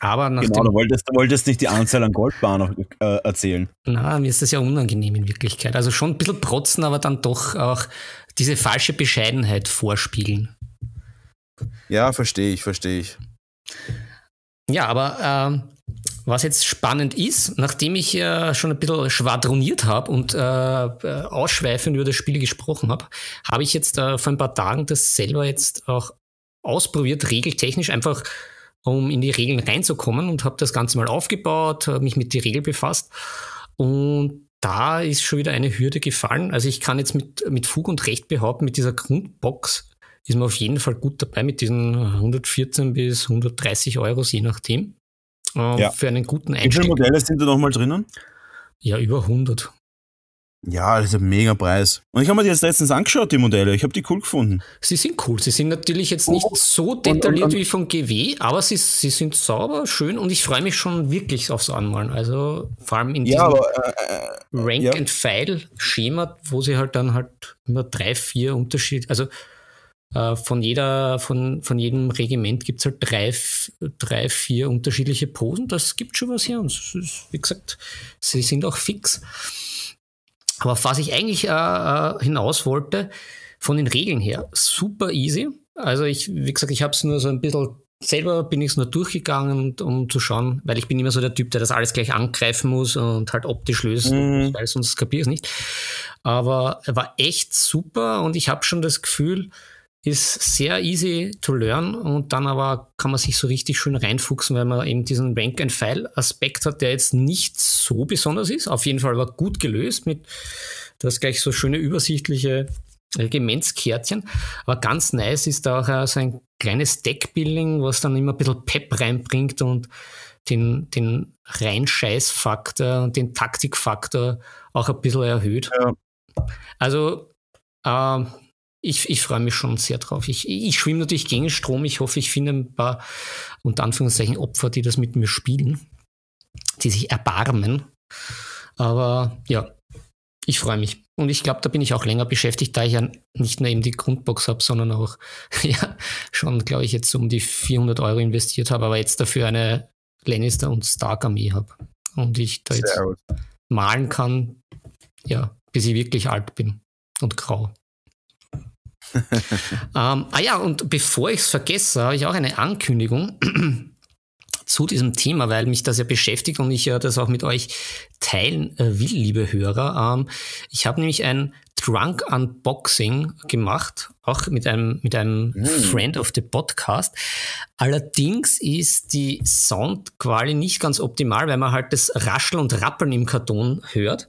S1: Aber nach
S2: genau, du wolltest, du wolltest nicht die Anzahl an Goldbahnen äh, erzählen.
S1: Na, mir ist das ja unangenehm in Wirklichkeit. Also schon ein bisschen protzen, aber dann doch auch diese falsche Bescheidenheit vorspielen.
S2: Ja, verstehe ich, verstehe ich.
S1: Ja, aber ähm, was jetzt spannend ist, nachdem ich ja schon ein bisschen schwadroniert habe und äh, ausschweifend über das Spiel gesprochen habe, habe ich jetzt äh, vor ein paar Tagen das selber jetzt auch ausprobiert, regeltechnisch einfach um in die Regeln reinzukommen und habe das Ganze mal aufgebaut, habe mich mit die Regel befasst und da ist schon wieder eine Hürde gefallen. Also ich kann jetzt mit, mit Fug und Recht behaupten, mit dieser Grundbox ist man auf jeden Fall gut dabei mit diesen 114 bis 130 Euro, je nachdem. Äh, ja. Für einen guten
S2: Einstieg. Wie viele Modelle sind da nochmal drinnen?
S1: Ja, über 100.
S2: Ja, das ist ein mega Preis. Und ich habe mir die jetzt letztens angeschaut, die Modelle. Ich habe die cool gefunden.
S1: Sie sind cool. Sie sind natürlich jetzt nicht oh, so detailliert und, und, wie von GW, aber sie, sie sind sauber, schön und ich freue mich schon wirklich aufs Anmalen. Also vor allem in diesem ja, aber, äh, äh Rank ja. and File Schema, wo sie halt dann halt immer drei, vier Unterschiede, also äh, von jeder, von, von jedem Regiment gibt es halt drei, drei, vier unterschiedliche Posen. Das gibt schon was her. Und ist, wie gesagt, sie sind auch fix. Aber auf was ich eigentlich äh, äh, hinaus wollte, von den Regeln her, super easy. Also ich, wie gesagt, ich habe es nur so ein bisschen selber bin ich es nur durchgegangen, um zu schauen, weil ich bin immer so der Typ, der das alles gleich angreifen muss und halt optisch lösen, mhm. weil sonst kapiere ich es nicht. Aber er war echt super und ich habe schon das Gefühl, ist sehr easy to learn und dann aber kann man sich so richtig schön reinfuchsen, weil man eben diesen Rank-and-File-Aspekt hat, der jetzt nicht so besonders ist. Auf jeden Fall aber gut gelöst mit, das gleich so schöne übersichtliche Regimentskärtchen. Aber ganz nice ist da auch so ein kleines Deckbuilding, was dann immer ein bisschen Pep reinbringt und den, den Reinscheißfaktor und den Taktikfaktor auch ein bisschen erhöht. Ja. Also äh, ich, ich freue mich schon sehr drauf. Ich, ich schwimme natürlich gegen Strom. Ich hoffe, ich finde ein paar, unter Anführungszeichen, Opfer, die das mit mir spielen, die sich erbarmen. Aber ja, ich freue mich. Und ich glaube, da bin ich auch länger beschäftigt, da ich ja nicht nur eben die Grundbox habe, sondern auch ja, schon, glaube ich, jetzt um die 400 Euro investiert habe, aber jetzt dafür eine Lannister und Stark Armee habe. Und ich da jetzt malen kann, ja, bis ich wirklich alt bin und grau ähm, ah ja, und bevor ich es vergesse, habe ich auch eine Ankündigung zu diesem Thema, weil mich das ja beschäftigt und ich ja das auch mit euch teilen äh, will, liebe Hörer. Ähm, ich habe nämlich ein Drunk Unboxing gemacht, auch mit einem, mit einem mm. Friend of the Podcast. Allerdings ist die Soundqualität nicht ganz optimal, weil man halt das Rascheln und Rappeln im Karton hört.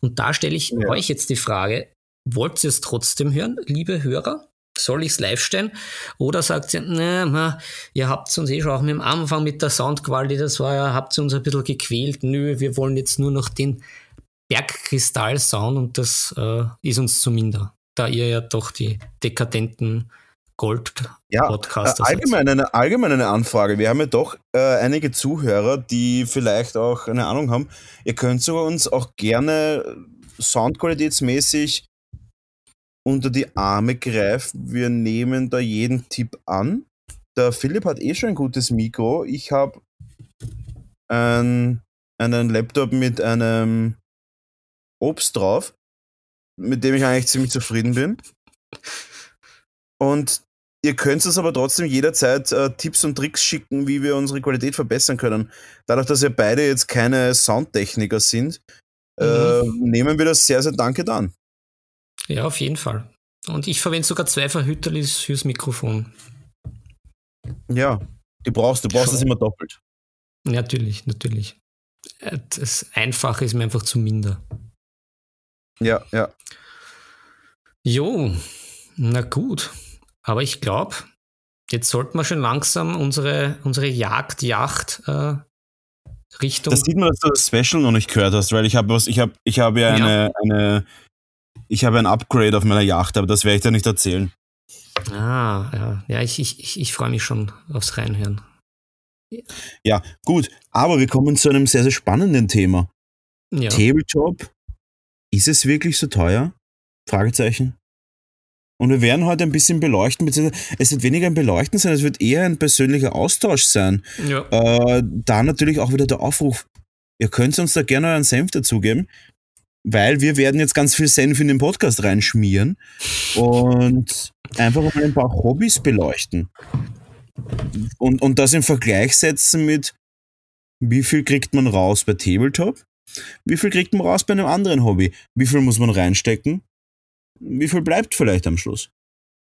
S1: Und da stelle ich ja. euch jetzt die Frage, Wollt ihr es trotzdem hören, liebe Hörer? Soll ich es live stellen? Oder sagt ihr, ne, ihr habt uns eh schon auch mit dem Anfang mit der Soundqualität, das war ja, habt ihr uns ein bisschen gequält. Nö, wir wollen jetzt nur noch den Bergkristall-Sound und das äh, ist uns zu minder, da ihr ja doch die dekadenten Gold-Podcast.
S2: Ja, äh, allgemein, eine, allgemein eine Anfrage. Wir haben ja doch äh, einige Zuhörer, die vielleicht auch eine Ahnung haben. Ihr könnt uns auch gerne soundqualitätsmäßig unter die Arme greifen. Wir nehmen da jeden Tipp an. Der Philipp hat eh schon ein gutes Mikro. Ich habe ein, einen Laptop mit einem Obst drauf, mit dem ich eigentlich ziemlich zufrieden bin. Und ihr könnt uns aber trotzdem jederzeit äh, Tipps und Tricks schicken, wie wir unsere Qualität verbessern können. Dadurch, dass wir beide jetzt keine Soundtechniker sind, äh, mhm. nehmen wir das sehr, sehr dankend an.
S1: Ja, auf jeden Fall. Und ich verwende sogar zwei Verhüterlis fürs Mikrofon.
S2: Ja, die brauchst du, brauchst es immer doppelt.
S1: Natürlich, natürlich. Äh, das Einfache ist mir einfach zu minder.
S2: Ja, ja.
S1: Jo, na gut. Aber ich glaube, jetzt sollten wir schon langsam unsere, unsere Jagdjacht äh, Richtung.
S2: Das sieht man, dass du das Special noch nicht gehört hast, weil ich habe was, ich habe, ich habe ja eine, ja. eine, ich habe ein Upgrade auf meiner Yacht, aber das werde ich dir nicht erzählen.
S1: Ah, ja, ja, ich, ich, ich freue mich schon aufs Reinhören.
S2: Ja, gut, aber wir kommen zu einem sehr, sehr spannenden Thema. Ja. Tabletop, ist es wirklich so teuer? Fragezeichen. Und wir werden heute ein bisschen beleuchten, beziehungsweise es wird weniger ein Beleuchten sein, es wird eher ein persönlicher Austausch sein. Ja. Äh, da natürlich auch wieder der Aufruf, ihr könnt uns da gerne euren Senf dazugeben, weil wir werden jetzt ganz viel Senf in den Podcast reinschmieren und einfach mal ein paar Hobbys beleuchten. Und, und das im Vergleich setzen mit, wie viel kriegt man raus bei Tabletop? Wie viel kriegt man raus bei einem anderen Hobby? Wie viel muss man reinstecken? wie viel bleibt vielleicht am Schluss?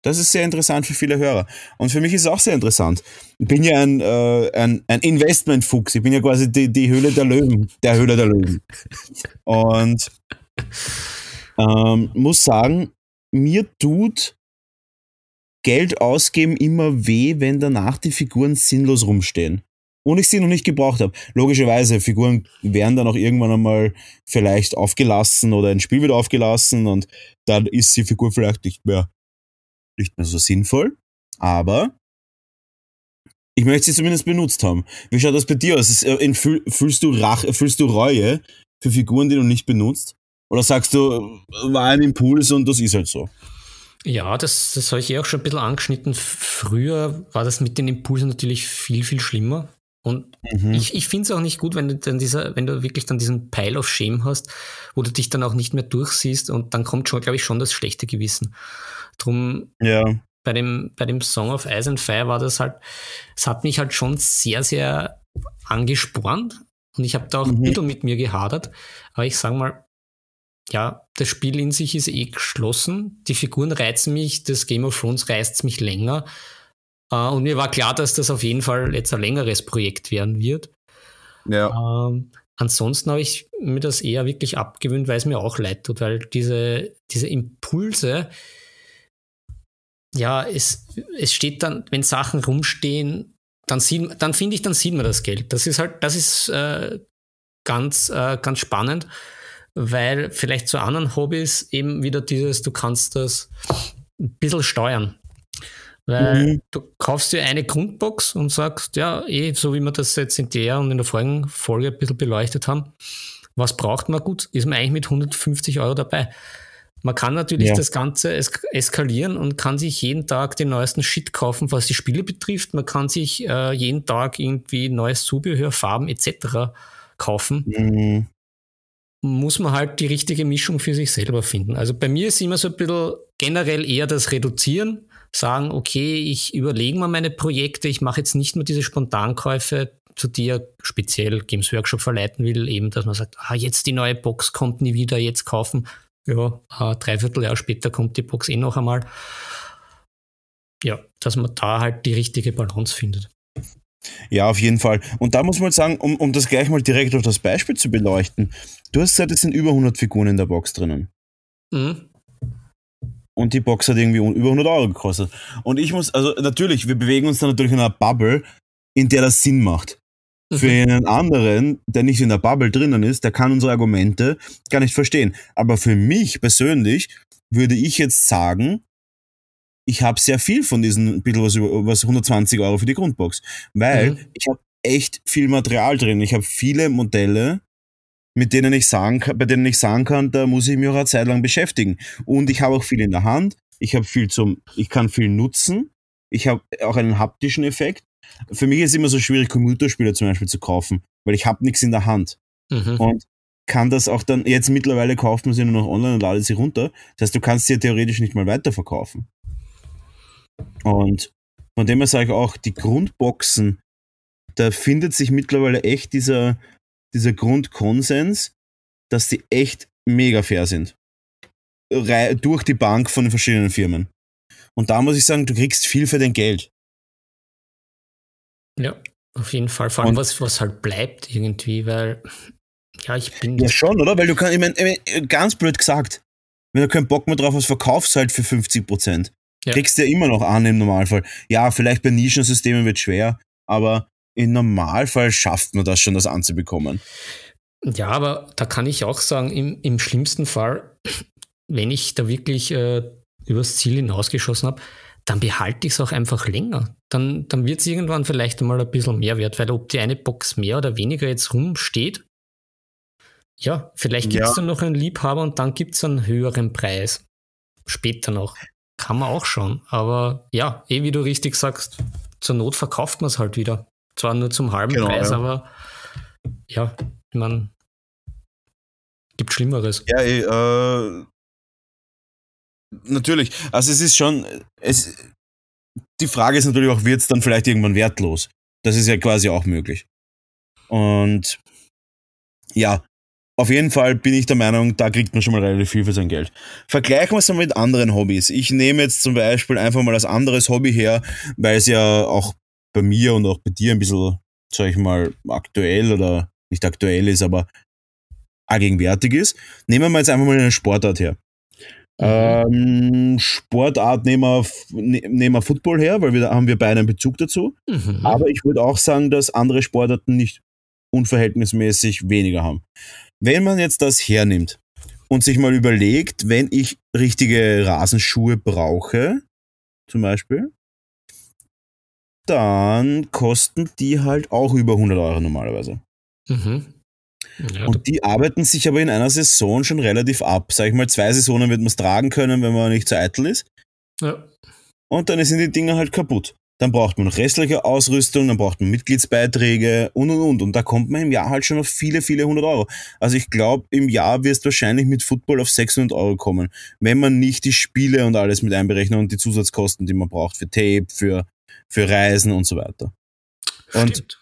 S2: Das ist sehr interessant für viele Hörer. Und für mich ist es auch sehr interessant. Ich bin ja ein, äh, ein, ein Investmentfuchs. Ich bin ja quasi die, die Höhle der Löwen. Der Höhle der Löwen. Und ähm, muss sagen, mir tut Geld ausgeben immer weh, wenn danach die Figuren sinnlos rumstehen und ich sie noch nicht gebraucht habe. Logischerweise, Figuren werden dann auch irgendwann einmal vielleicht aufgelassen oder ein Spiel wird aufgelassen und dann ist die Figur vielleicht nicht mehr, nicht mehr so sinnvoll. Aber ich möchte sie zumindest benutzt haben. Wie schaut das bei dir aus? Äh, fühlst du Rache, fühlst du Reue für Figuren, die du nicht benutzt? Oder sagst du, war ein Impuls und das ist halt so?
S1: Ja, das, das habe ich eh auch schon ein bisschen angeschnitten. Früher war das mit den Impulsen natürlich viel, viel schlimmer. Und mhm. ich, ich finde es auch nicht gut, wenn du dann dieser, wenn du wirklich dann diesen Pile of Shame hast, wo du dich dann auch nicht mehr durchsiehst und dann kommt schon, glaube ich, schon das schlechte Gewissen. Drum ja. bei dem, bei dem Song of Ice and Fire war das halt, es hat mich halt schon sehr, sehr angespornt und ich habe da auch mhm. ein bisschen mit mir gehadert. Aber ich sage mal, ja, das Spiel in sich ist eh geschlossen. Die Figuren reizen mich, das Game of Thrones reizt mich länger. Uh, und mir war klar, dass das auf jeden Fall jetzt ein längeres Projekt werden wird. Ja. Uh, ansonsten habe ich mir das eher wirklich abgewöhnt, weil es mir auch leid tut, weil diese, diese Impulse, ja, es, es steht dann, wenn Sachen rumstehen, dann, sieht, dann finde ich, dann sieht man das Geld. Das ist halt, das ist äh, ganz, äh, ganz spannend, weil vielleicht zu anderen Hobbys eben wieder dieses, du kannst das ein bisschen steuern. Weil mhm. du kaufst dir eine Grundbox und sagst, ja, eh, so wie wir das jetzt in der und in der vorigen Folge ein bisschen beleuchtet haben, was braucht man gut? Ist man eigentlich mit 150 Euro dabei? Man kann natürlich ja. das Ganze es eskalieren und kann sich jeden Tag den neuesten Shit kaufen, was die Spiele betrifft. Man kann sich äh, jeden Tag irgendwie neues Zubehör, Farben etc. kaufen. Mhm. Muss man halt die richtige Mischung für sich selber finden. Also bei mir ist immer so ein bisschen generell eher das Reduzieren sagen, okay, ich überlege mal meine Projekte, ich mache jetzt nicht nur diese Spontankäufe, zu dir speziell Games Workshop verleiten will, eben, dass man sagt, ah, jetzt die neue Box kommt nie wieder, jetzt kaufen. Ja, ein Dreivierteljahr später kommt die Box eh noch einmal. Ja, dass man da halt die richtige Balance findet.
S2: Ja, auf jeden Fall. Und da muss man sagen, um, um das gleich mal direkt auf das Beispiel zu beleuchten, du hast gesagt, es sind über 100 Figuren in der Box drinnen. Mhm und die Box hat irgendwie über 100 Euro gekostet. Und ich muss, also natürlich, wir bewegen uns da natürlich in einer Bubble, in der das Sinn macht. Für einen anderen, der nicht in der Bubble drinnen ist, der kann unsere Argumente gar nicht verstehen. Aber für mich persönlich würde ich jetzt sagen, ich habe sehr viel von diesen, bisschen was, was 120 Euro für die Grundbox, weil mhm. ich habe echt viel Material drin. Ich habe viele Modelle, mit denen ich sagen bei denen ich sagen kann, da muss ich mich auch eine Zeit lang beschäftigen. Und ich habe auch viel in der Hand. Ich habe viel zum, ich kann viel nutzen. Ich habe auch einen haptischen Effekt. Für mich ist es immer so schwierig, Computerspiele zum Beispiel zu kaufen, weil ich habe nichts in der Hand. Mhm. Und kann das auch dann, jetzt mittlerweile kauft man sie nur noch online und ladet sie runter. Das heißt, du kannst sie ja theoretisch nicht mal weiterverkaufen. Und von dem her sage ich auch, die Grundboxen, da findet sich mittlerweile echt dieser, dieser Grundkonsens, dass die echt mega fair sind. Durch die Bank von den verschiedenen Firmen. Und da muss ich sagen, du kriegst viel für dein Geld.
S1: Ja, auf jeden Fall. Vor allem, was, was halt bleibt irgendwie, weil, ja, ich bin.
S2: Ja, schon, oder? Weil du kannst, ich meine, ganz blöd gesagt, wenn du keinen Bock mehr drauf hast, verkaufst halt für 50 Prozent. Ja. Kriegst du ja immer noch an im Normalfall. Ja, vielleicht bei Nischensystemen wird schwer, aber im Normalfall schafft man das schon, das anzubekommen.
S1: Ja, aber da kann ich auch sagen, im, im schlimmsten Fall, wenn ich da wirklich äh, übers Ziel hinausgeschossen habe, dann behalte ich es auch einfach länger. Dann, dann wird es irgendwann vielleicht einmal ein bisschen mehr wert, weil ob die eine Box mehr oder weniger jetzt rumsteht, ja, vielleicht gibt es ja. dann noch einen Liebhaber und dann gibt es einen höheren Preis. Später noch. Kann man auch schon. Aber ja, eh wie du richtig sagst, zur Not verkauft man es halt wieder. Zwar nur zum halben genau, Preis, ja. aber ja, man gibt Schlimmeres.
S2: Ja, äh, natürlich. Also es ist schon, es, die Frage ist natürlich auch, wird es dann vielleicht irgendwann wertlos? Das ist ja quasi auch möglich. Und ja, auf jeden Fall bin ich der Meinung, da kriegt man schon mal relativ viel für sein Geld. Vergleichen wir es mal mit anderen Hobbys. Ich nehme jetzt zum Beispiel einfach mal als anderes Hobby her, weil es ja auch bei mir und auch bei dir ein bisschen, sag ich mal, aktuell oder nicht aktuell ist, aber allgegenwärtig ist. Nehmen wir jetzt einfach mal eine Sportart her. Mhm. Ähm, Sportart nehmen wir, ne, nehmen wir Football her, weil wir haben wir beide einen Bezug dazu. Mhm. Aber ich würde auch sagen, dass andere Sportarten nicht unverhältnismäßig weniger haben. Wenn man jetzt das hernimmt und sich mal überlegt, wenn ich richtige Rasenschuhe brauche, zum Beispiel, dann kosten die halt auch über 100 Euro normalerweise. Mhm. Ja, und die arbeiten sich aber in einer Saison schon relativ ab. Sag ich mal, zwei Saisonen wird man es tragen können, wenn man nicht zu eitel ist. Ja. Und dann sind die Dinger halt kaputt. Dann braucht man noch restliche Ausrüstung, dann braucht man Mitgliedsbeiträge und und und. Und da kommt man im Jahr halt schon auf viele, viele hundert Euro. Also ich glaube, im Jahr wirst du wahrscheinlich mit Football auf 600 Euro kommen, wenn man nicht die Spiele und alles mit einberechnet und die Zusatzkosten, die man braucht für Tape, für für Reisen und so weiter. Und Stimmt.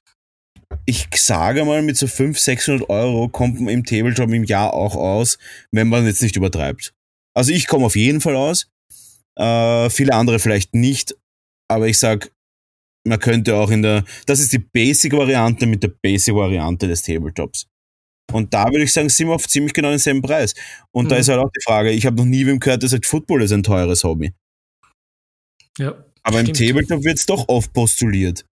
S2: Ich sage mal, mit so 500, 600 Euro kommt man im Tabletop im Jahr auch aus, wenn man jetzt nicht übertreibt. Also ich komme auf jeden Fall aus, äh, viele andere vielleicht nicht, aber ich sag, man könnte auch in der, das ist die Basic-Variante mit der Basic-Variante des Tabletops. Und da würde ich sagen, sind wir auf ziemlich genau denselben Preis. Und mhm. da ist halt auch die Frage, ich habe noch nie wem gehört, der sagt, Football ist ein teures Hobby. Ja. Aber Stimmt. im Tabletop wird es doch oft postuliert.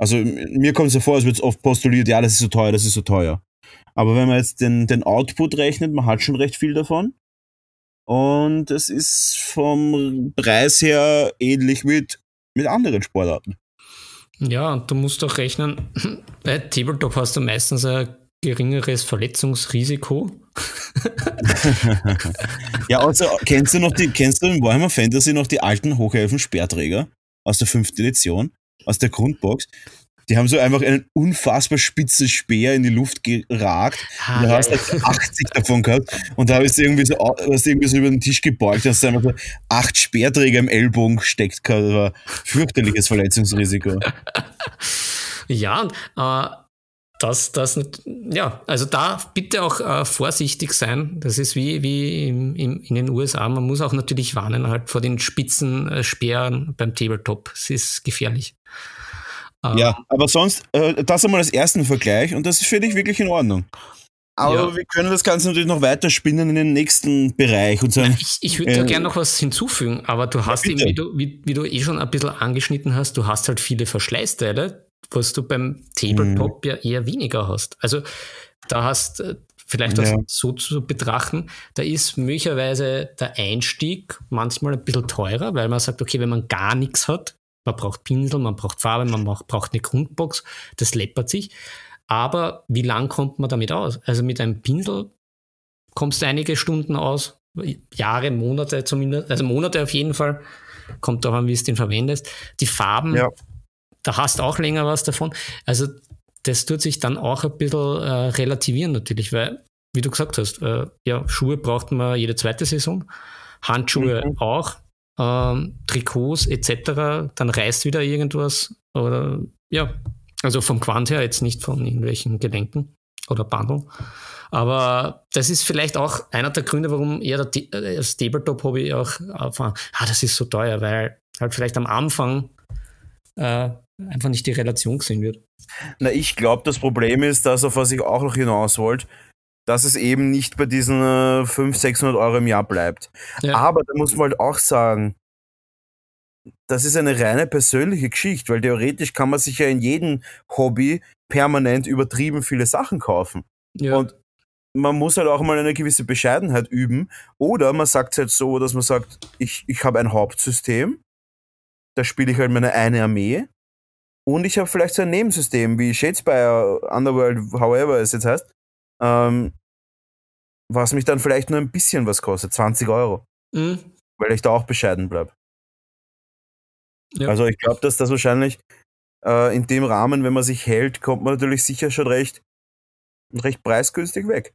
S2: Also mir kommt es so vor, es wird oft postuliert, ja, das ist so teuer, das ist so teuer. Aber wenn man jetzt den, den Output rechnet, man hat schon recht viel davon. Und es ist vom Preis her ähnlich mit, mit anderen Sportarten.
S1: Ja, und du musst auch rechnen, bei Tabletop hast du meistens ein geringeres Verletzungsrisiko.
S2: ja, also kennst du noch die, kennst du in Warhammer Fantasy noch die alten Hochelfen-Sperrträger aus der fünften Edition, aus der Grundbox? Die haben so einfach einen unfassbar spitzen Speer in die Luft geragt. Ah, du hast halt 80 davon gehabt und da hast du irgendwie so, hast irgendwie so über den Tisch gebeugt, hast du einfach so acht Speerträger im Ellbogen gesteckt gehabt. Das war fürchterliches Verletzungsrisiko.
S1: Ja, äh, das, das, ja, also da bitte auch äh, vorsichtig sein. Das ist wie, wie im, im, in den USA. Man muss auch natürlich warnen halt vor den spitzen äh, Speeren beim Tabletop. Es ist gefährlich.
S2: Ähm, ja, aber sonst, äh, das einmal als ersten Vergleich und das ist für dich wirklich in Ordnung. Aber ja. wir können das Ganze natürlich noch weiter spinnen in den nächsten Bereich. Und sagen,
S1: ich ich würde da äh, gerne noch was hinzufügen, aber du hast ja, eben, wie du, wie, wie du eh schon ein bisschen angeschnitten hast, du hast halt viele Verschleißteile, was du beim Tabletop mhm. ja eher weniger hast. Also da hast äh, vielleicht ja. so zu betrachten. Da ist möglicherweise der Einstieg manchmal ein bisschen teurer, weil man sagt, okay, wenn man gar nichts hat, man braucht Pinsel, man braucht Farbe, man braucht eine Grundbox, das läppert sich. Aber wie lang kommt man damit aus? Also mit einem Pinsel kommst du einige Stunden aus, Jahre, Monate zumindest, also Monate auf jeden Fall. Kommt auch an, wie du den verwendest. Die Farben, ja. Da hast du auch länger was davon. Also das tut sich dann auch ein bisschen äh, relativieren natürlich, weil, wie du gesagt hast, äh, ja, Schuhe braucht man jede zweite Saison, Handschuhe mhm. auch, ähm, Trikots etc., dann reißt wieder irgendwas oder ja, also vom Quant her jetzt nicht von irgendwelchen Gelenken oder Bundle. Aber das ist vielleicht auch einer der Gründe, warum eher äh, das Tabletop-Hobby auch ah, das ist so teuer, weil halt vielleicht am Anfang äh, einfach nicht die Relation gesehen wird.
S2: Na, ich glaube, das Problem ist, dass auf was ich auch noch hinaus wollte, dass es eben nicht bei diesen äh, 500, 600 Euro im Jahr bleibt. Ja. Aber da muss man halt auch sagen, das ist eine reine persönliche Geschichte, weil theoretisch kann man sich ja in jedem Hobby permanent übertrieben viele Sachen kaufen. Ja. Und man muss halt auch mal eine gewisse Bescheidenheit üben. Oder man sagt es halt so, dass man sagt, ich, ich habe ein Hauptsystem, da spiele ich halt meine eine Armee. Und ich habe vielleicht so ein Nebensystem wie Shadespire, Underworld, however es jetzt heißt, ähm, was mich dann vielleicht nur ein bisschen was kostet, 20 Euro. Mhm. Weil ich da auch bescheiden bleibe. Ja. Also ich glaube, dass das wahrscheinlich äh, in dem Rahmen, wenn man sich hält, kommt man natürlich sicher schon recht, recht preisgünstig weg.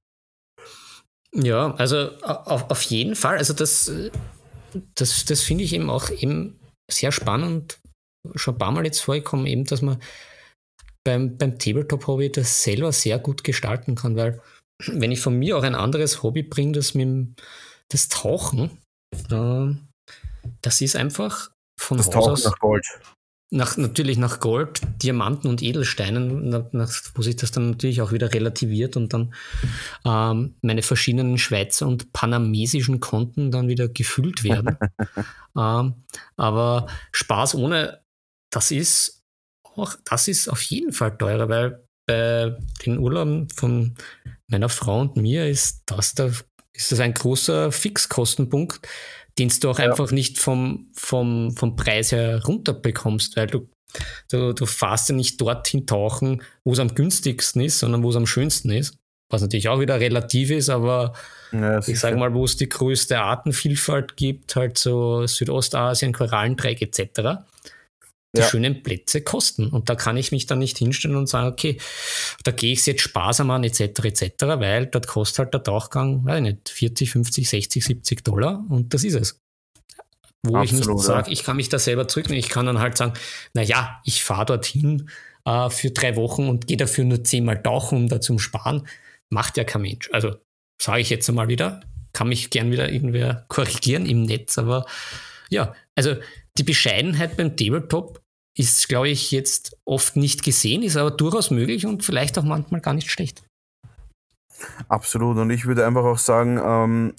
S1: Ja, also auf, auf jeden Fall. Also das, das, das finde ich eben auch eben sehr spannend. Schon ein paar Mal jetzt vorgekommen, eben, dass man beim, beim Tabletop-Hobby das selber sehr gut gestalten kann, weil wenn ich von mir auch ein anderes Hobby bringe, das mit dem, das Tauchen, äh, das ist einfach von
S2: das Haus Tauchen aus. Nach Gold.
S1: Nach, natürlich nach Gold, Diamanten und Edelsteinen, nach, wo sich das dann natürlich auch wieder relativiert und dann ähm, meine verschiedenen Schweizer und panamesischen Konten dann wieder gefüllt werden. ähm, aber Spaß ohne, das ist auch, das ist auf jeden Fall teurer, weil bei den Urlauben von meiner Frau und mir ist das da, ist das ein großer Fixkostenpunkt, den du auch ja. einfach nicht vom, vom, vom Preis her runterbekommst, weil du, du, du fährst ja nicht dorthin tauchen, wo es am günstigsten ist, sondern wo es am schönsten ist. Was natürlich auch wieder relativ ist, aber ja, ich sage mal, wo es die größte Artenvielfalt gibt, halt so Südostasien, Korallendreieck etc die ja. schönen Plätze kosten. Und da kann ich mich dann nicht hinstellen und sagen, okay, da gehe ich es jetzt sparsam an, etc., etc., weil dort kostet halt der Tauchgang, weiß ich nicht, 40, 50, 60, 70 Dollar und das ist es. Wo Absolut, ich nicht sage, ich kann mich da selber zurücknehmen. Ich kann dann halt sagen, naja, ich fahre dorthin äh, für drei Wochen und gehe dafür nur zehnmal tauchen, um da zum Sparen. Macht ja kein Mensch. Also sage ich jetzt einmal wieder, kann mich gern wieder irgendwer korrigieren im Netz, aber ja, also die Bescheidenheit beim Tabletop ist, glaube ich, jetzt oft nicht gesehen, ist aber durchaus möglich und vielleicht auch manchmal gar nicht schlecht.
S2: Absolut. Und ich würde einfach auch sagen, ähm,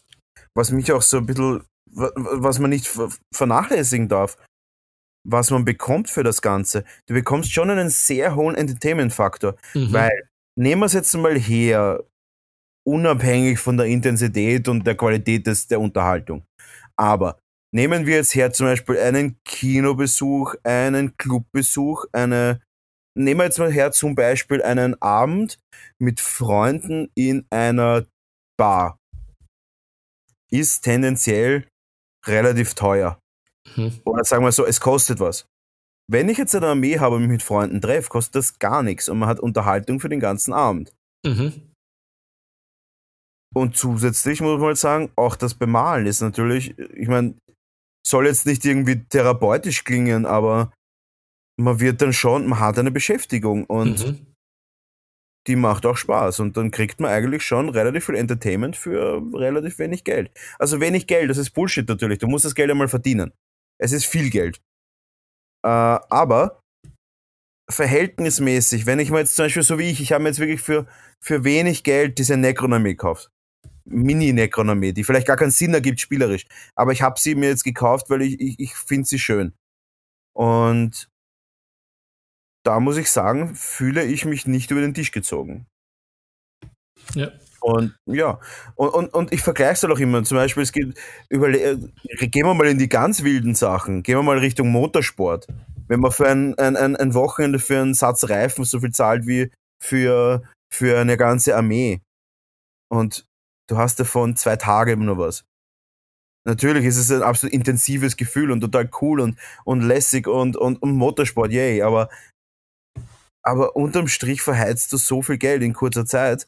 S2: was mich auch so ein bisschen, was man nicht vernachlässigen darf, was man bekommt für das Ganze. Du bekommst schon einen sehr hohen Entertainment-Faktor. Mhm. Weil, nehmen wir es jetzt mal her, unabhängig von der Intensität und der Qualität des, der Unterhaltung. Aber Nehmen wir jetzt her zum Beispiel einen Kinobesuch, einen Clubbesuch, eine, nehmen wir jetzt mal her zum Beispiel einen Abend mit Freunden in einer Bar. Ist tendenziell relativ teuer. Mhm. Oder sagen wir so, es kostet was. Wenn ich jetzt eine Armee habe und mich mit Freunden treffe, kostet das gar nichts und man hat Unterhaltung für den ganzen Abend. Mhm. Und zusätzlich muss man halt sagen, auch das Bemalen ist natürlich, ich meine, soll jetzt nicht irgendwie therapeutisch klingen, aber man wird dann schon, man hat eine Beschäftigung und mhm. die macht auch Spaß und dann kriegt man eigentlich schon relativ viel Entertainment für relativ wenig Geld. Also wenig Geld, das ist Bullshit natürlich. Du musst das Geld einmal verdienen. Es ist viel Geld. Äh, aber verhältnismäßig, wenn ich mir jetzt zum Beispiel so wie ich, ich habe mir jetzt wirklich für, für wenig Geld diese Necronomie gekauft. Mini-Necronomie, die vielleicht gar keinen Sinn ergibt spielerisch. Aber ich habe sie mir jetzt gekauft, weil ich, ich, ich finde sie schön. Und da muss ich sagen, fühle ich mich nicht über den Tisch gezogen. Ja. Und ja, und, und, und ich vergleiche es halt auch immer. Zum Beispiel, es geht, überle äh, gehen wir mal in die ganz wilden Sachen, gehen wir mal Richtung Motorsport. Wenn man für ein, ein, ein, ein Wochenende für einen Satz Reifen so viel zahlt wie für, für eine ganze Armee. Und du hast davon zwei Tage immer nur was. Natürlich ist es ein absolut intensives Gefühl und total cool und, und lässig und, und, und Motorsport, yay, aber, aber unterm Strich verheizt du so viel Geld in kurzer Zeit.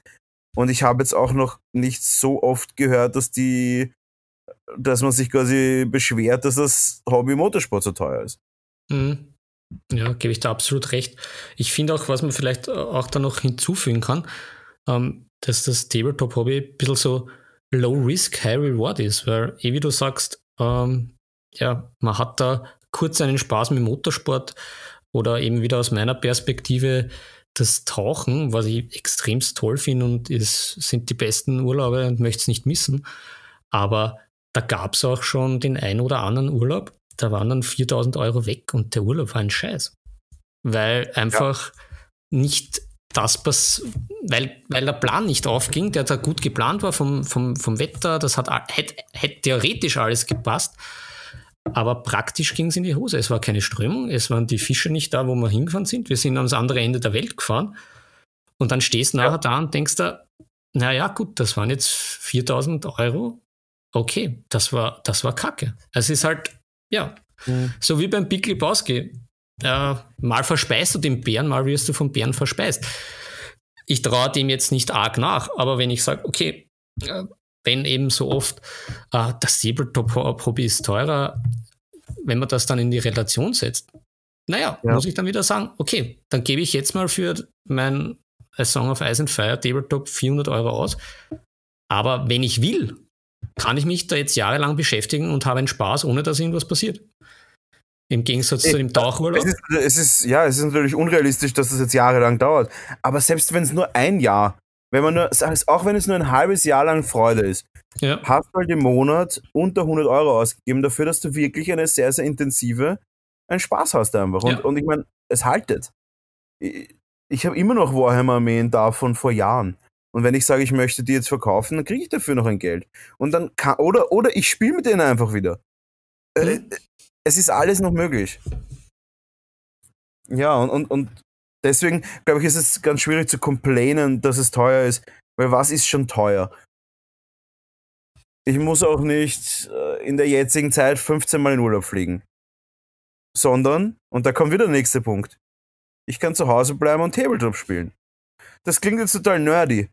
S2: Und ich habe jetzt auch noch nicht so oft gehört, dass die, dass man sich quasi beschwert, dass das Hobby Motorsport so teuer ist.
S1: Mhm. Ja, gebe ich da absolut recht. Ich finde auch, was man vielleicht auch da noch hinzufügen kann, ähm, dass das Tabletop-Hobby ein bisschen so Low Risk, High Reward ist, weil, eh wie du sagst, ähm, ja, man hat da kurz einen Spaß mit Motorsport oder eben wieder aus meiner Perspektive das Tauchen, was ich extremst toll finde und es sind die besten Urlaube und möchte es nicht missen. Aber da gab es auch schon den ein oder anderen Urlaub, da waren dann 4000 Euro weg und der Urlaub war ein Scheiß. Weil einfach ja. nicht das pass weil, weil der Plan nicht aufging, der da gut geplant war vom, vom, vom Wetter, das hat hätte hätt theoretisch alles gepasst, aber praktisch ging es in die Hose. Es war keine Strömung, es waren die Fische nicht da, wo wir hingefahren sind. Wir sind ans andere Ende der Welt gefahren und dann stehst du ja. nachher da und denkst da, naja, gut, das waren jetzt 4000 Euro. Okay, das war, das war kacke. Es ist halt, ja, mhm. so wie beim Big Lebowski äh, mal verspeist du den Bären, mal wirst du vom Bären verspeist. Ich traue dem jetzt nicht arg nach, aber wenn ich sage, okay, äh, wenn eben so oft äh, das Tabletop-Hobby ist teurer, wenn man das dann in die Relation setzt, naja, ja. muss ich dann wieder sagen, okay, dann gebe ich jetzt mal für mein A Song of Ice and Fire Tabletop 400 Euro aus. Aber wenn ich will, kann ich mich da jetzt jahrelang beschäftigen und habe einen Spaß, ohne dass irgendwas passiert. Im Gegensatz zu dem Tauchurlaub?
S2: Es ist, es ist, ja, es ist natürlich unrealistisch, dass das jetzt jahrelang dauert. Aber selbst wenn es nur ein Jahr, wenn man nur, auch wenn es nur ein halbes Jahr lang Freude ist, ja. hast du halt im Monat unter 100 Euro ausgegeben dafür, dass du wirklich eine sehr, sehr intensive, einen Spaß hast einfach. Und, ja. und ich meine, es haltet. Ich, ich habe immer noch Warhammer-Armeen da von vor Jahren. Und wenn ich sage, ich möchte die jetzt verkaufen, dann kriege ich dafür noch ein Geld. Und dann kann, oder, oder ich spiele mit denen einfach wieder. Äh, es ist alles noch möglich. Ja, und, und, und deswegen glaube ich, ist es ganz schwierig zu complainen, dass es teuer ist, weil was ist schon teuer? Ich muss auch nicht äh, in der jetzigen Zeit 15 Mal in Urlaub fliegen. Sondern, und da kommt wieder der nächste Punkt, ich kann zu Hause bleiben und Tabletop spielen. Das klingt jetzt total nerdy.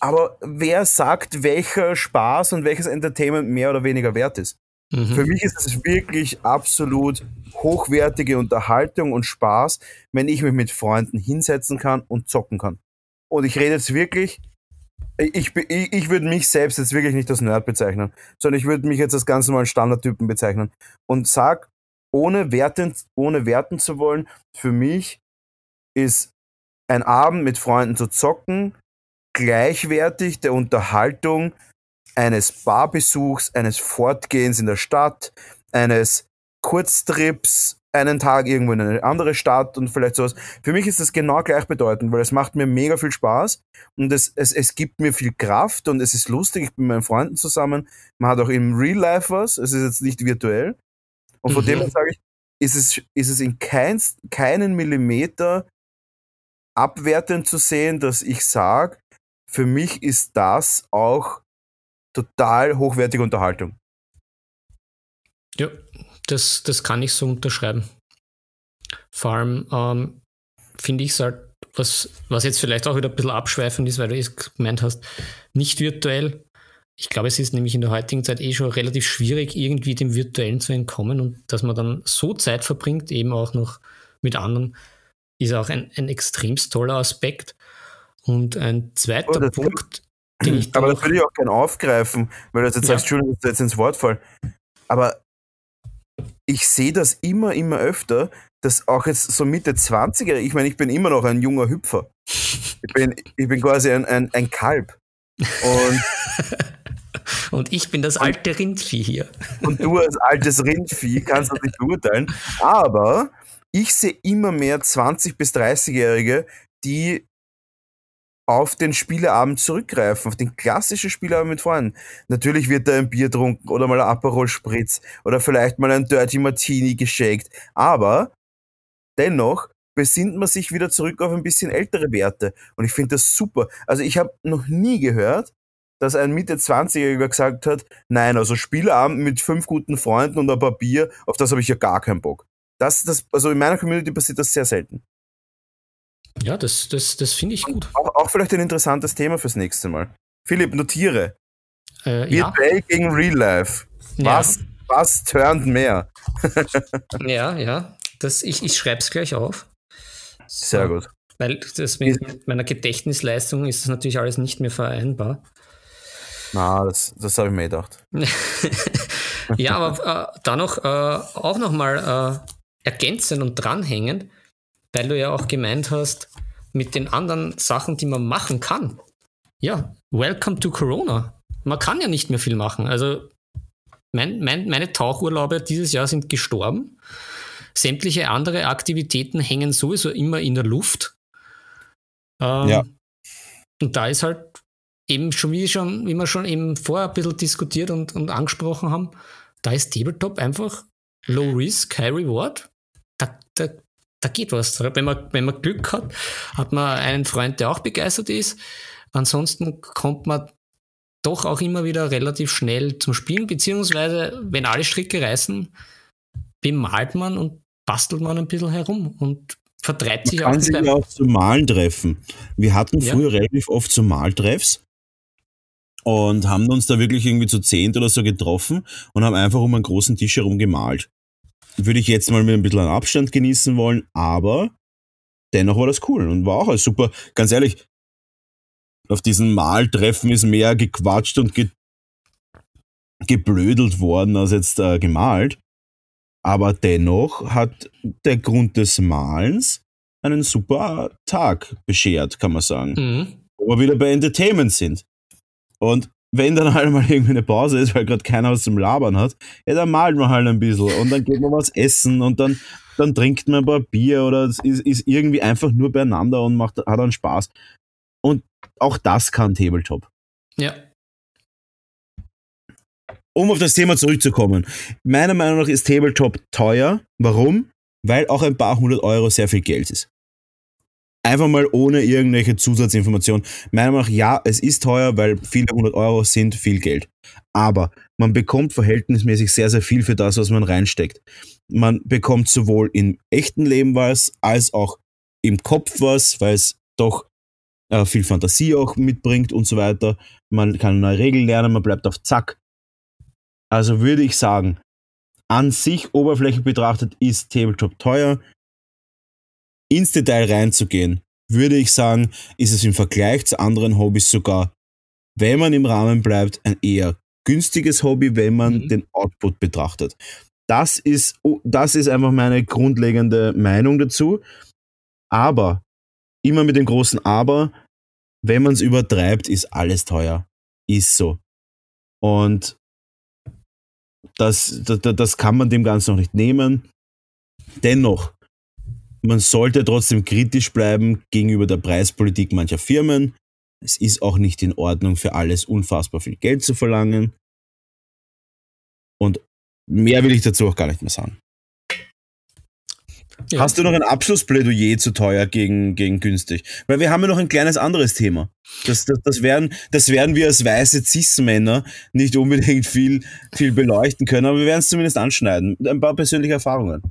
S2: Aber wer sagt, welcher Spaß und welches Entertainment mehr oder weniger wert ist? Mhm. Für mich ist es wirklich absolut hochwertige Unterhaltung und Spaß, wenn ich mich mit Freunden hinsetzen kann und zocken kann. Und ich rede jetzt wirklich, ich, ich, ich würde mich selbst jetzt wirklich nicht als Nerd bezeichnen, sondern ich würde mich jetzt als ganz normalen Standardtypen bezeichnen und sag, ohne werten, ohne werten zu wollen, für mich ist ein Abend mit Freunden zu zocken gleichwertig der Unterhaltung eines Barbesuchs, eines Fortgehens in der Stadt, eines Kurztrips, einen Tag irgendwo in eine andere Stadt und vielleicht sowas. Für mich ist das genau gleichbedeutend, weil es macht mir mega viel Spaß und es, es, es gibt mir viel Kraft und es ist lustig, ich bin mit meinen Freunden zusammen. Man hat auch im Real Life was, es ist jetzt nicht virtuell. Und von mhm. dem her sage ich, ist es, ist es in kein, keinen Millimeter abwertend zu sehen, dass ich sage, für mich ist das auch total hochwertige Unterhaltung.
S1: Ja, das, das kann ich so unterschreiben. Vor allem ähm, finde ich es halt, was, was jetzt vielleicht auch wieder ein bisschen abschweifend ist, weil du es gemeint hast, nicht virtuell. Ich glaube, es ist nämlich in der heutigen Zeit eh schon relativ schwierig, irgendwie dem Virtuellen zu entkommen und dass man dann so Zeit verbringt, eben auch noch mit anderen, ist auch ein, ein extremst toller Aspekt. Und ein zweiter oh, Punkt,
S2: aber das würde ich auch gerne aufgreifen, weil du jetzt ja. sagst, Entschuldigung, dass du jetzt ins Wort fall. Aber ich sehe das immer, immer öfter, dass auch jetzt so Mitte 20er, ich meine, ich bin immer noch ein junger Hüpfer. Ich bin, ich bin quasi ein, ein, ein Kalb. Und,
S1: und ich bin das alte Rindvieh hier.
S2: Und du als altes Rindvieh kannst das nicht beurteilen. Aber ich sehe immer mehr 20- bis 30-Jährige, die auf den Spieleabend zurückgreifen, auf den klassischen Spieleabend mit Freunden. Natürlich wird da ein Bier trunken oder mal ein Aperol Spritz oder vielleicht mal ein Dirty Martini geschakt, aber dennoch besinnt man sich wieder zurück auf ein bisschen ältere Werte und ich finde das super. Also ich habe noch nie gehört, dass ein Mitte 20-Jähriger gesagt hat, nein, also Spieleabend mit fünf guten Freunden und ein paar Bier, auf das habe ich ja gar keinen Bock. Das, das, also in meiner Community passiert das sehr selten.
S1: Ja, das, das, das finde ich gut.
S2: Auch, auch, vielleicht ein interessantes Thema fürs nächste Mal. Philipp, notiere. Äh, Virtuell ja. gegen Real Life. Was, ja. was turnt mehr?
S1: ja, ja. Das, ich ich schreibe es gleich auf.
S2: So. Sehr gut.
S1: Weil das mit meiner Gedächtnisleistung ist das natürlich alles nicht mehr vereinbar.
S2: Na, das, das habe ich mir gedacht.
S1: ja, aber äh, da noch äh, auch nochmal äh, ergänzen und dranhängen weil du ja auch gemeint hast, mit den anderen Sachen, die man machen kann. Ja, welcome to Corona. Man kann ja nicht mehr viel machen. Also mein, mein, meine Tauchurlaube dieses Jahr sind gestorben. Sämtliche andere Aktivitäten hängen sowieso immer in der Luft. Ähm, ja. Und da ist halt eben schon wie, schon, wie wir schon eben vorher ein bisschen diskutiert und, und angesprochen haben, da ist Tabletop einfach Low Risk, High Reward. Da, da da geht was. Wenn man, wenn man Glück hat, hat man einen Freund, der auch begeistert ist. Ansonsten kommt man doch auch immer wieder relativ schnell zum Spielen, beziehungsweise wenn alle Stricke reißen, bemalt man und bastelt man ein bisschen herum und vertreibt sich
S2: man auch. Kann sich auch zum Malen treffen. Wir hatten früher ja. relativ oft so Maltreffs und haben uns da wirklich irgendwie zu zehnt oder so getroffen und haben einfach um einen großen Tisch herum gemalt würde ich jetzt mal mit ein bisschen an Abstand genießen wollen, aber dennoch war das cool und war auch super. Ganz ehrlich, auf diesen Maltreffen ist mehr gequatscht und ge geblödelt worden als jetzt äh, gemalt. Aber dennoch hat der Grund des Malens einen super Tag beschert, kann man sagen. Mhm. Wo wir wieder bei Entertainment sind. Und wenn dann halt mal irgendwie eine Pause ist, weil gerade keiner was zum Labern hat, ja, dann malt man halt ein bisschen und dann geht man was essen und dann, dann trinkt man ein paar Bier oder es ist, ist irgendwie einfach nur beieinander und macht, hat dann Spaß. Und auch das kann Tabletop.
S1: Ja.
S2: Um auf das Thema zurückzukommen. Meiner Meinung nach ist Tabletop teuer. Warum? Weil auch ein paar hundert Euro sehr viel Geld ist. Einfach mal ohne irgendwelche Zusatzinformationen. Meiner Meinung nach, ja, es ist teuer, weil viele hundert Euro sind viel Geld. Aber man bekommt verhältnismäßig sehr, sehr viel für das, was man reinsteckt. Man bekommt sowohl im echten Leben was, als auch im Kopf was, weil es doch äh, viel Fantasie auch mitbringt und so weiter. Man kann neue Regeln lernen, man bleibt auf Zack. Also würde ich sagen, an sich oberflächlich betrachtet ist Tabletop teuer ins Detail reinzugehen, würde ich sagen, ist es im Vergleich zu anderen Hobbys sogar, wenn man im Rahmen bleibt, ein eher günstiges Hobby, wenn man mhm. den Output betrachtet. Das ist, das ist einfach meine grundlegende Meinung dazu. Aber, immer mit dem großen Aber, wenn man es übertreibt, ist alles teuer. Ist so. Und das, das, das kann man dem Ganzen noch nicht nehmen. Dennoch, man sollte trotzdem kritisch bleiben gegenüber der Preispolitik mancher Firmen. Es ist auch nicht in Ordnung, für alles unfassbar viel Geld zu verlangen. Und mehr will ich dazu auch gar nicht mehr sagen. Ja. Hast du noch ein Abschlussplädoyer zu teuer gegen, gegen günstig? Weil wir haben ja noch ein kleines anderes Thema. Das, das, das, werden, das werden wir als weiße Cis-Männer nicht unbedingt viel, viel beleuchten können, aber wir werden es zumindest anschneiden. Ein paar persönliche Erfahrungen.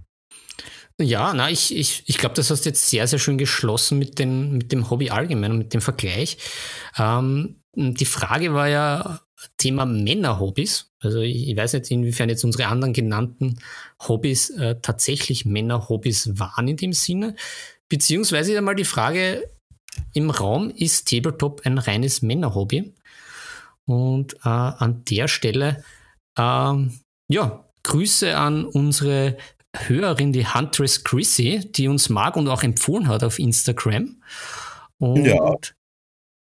S1: Ja, na, ich, ich, ich glaube, das hast du jetzt sehr, sehr schön geschlossen mit, den, mit dem Hobby allgemein und mit dem Vergleich. Ähm, die Frage war ja Thema Männerhobbys. Also ich, ich weiß nicht, inwiefern jetzt unsere anderen genannten Hobbys äh, tatsächlich Männerhobbys waren in dem Sinne. Beziehungsweise einmal die Frage im Raum, ist Tabletop ein reines Männerhobby? Und äh, an der Stelle, ähm, ja, Grüße an unsere Hörerin, die Huntress Chrissy, die uns mag und auch empfohlen hat auf Instagram. Und ja,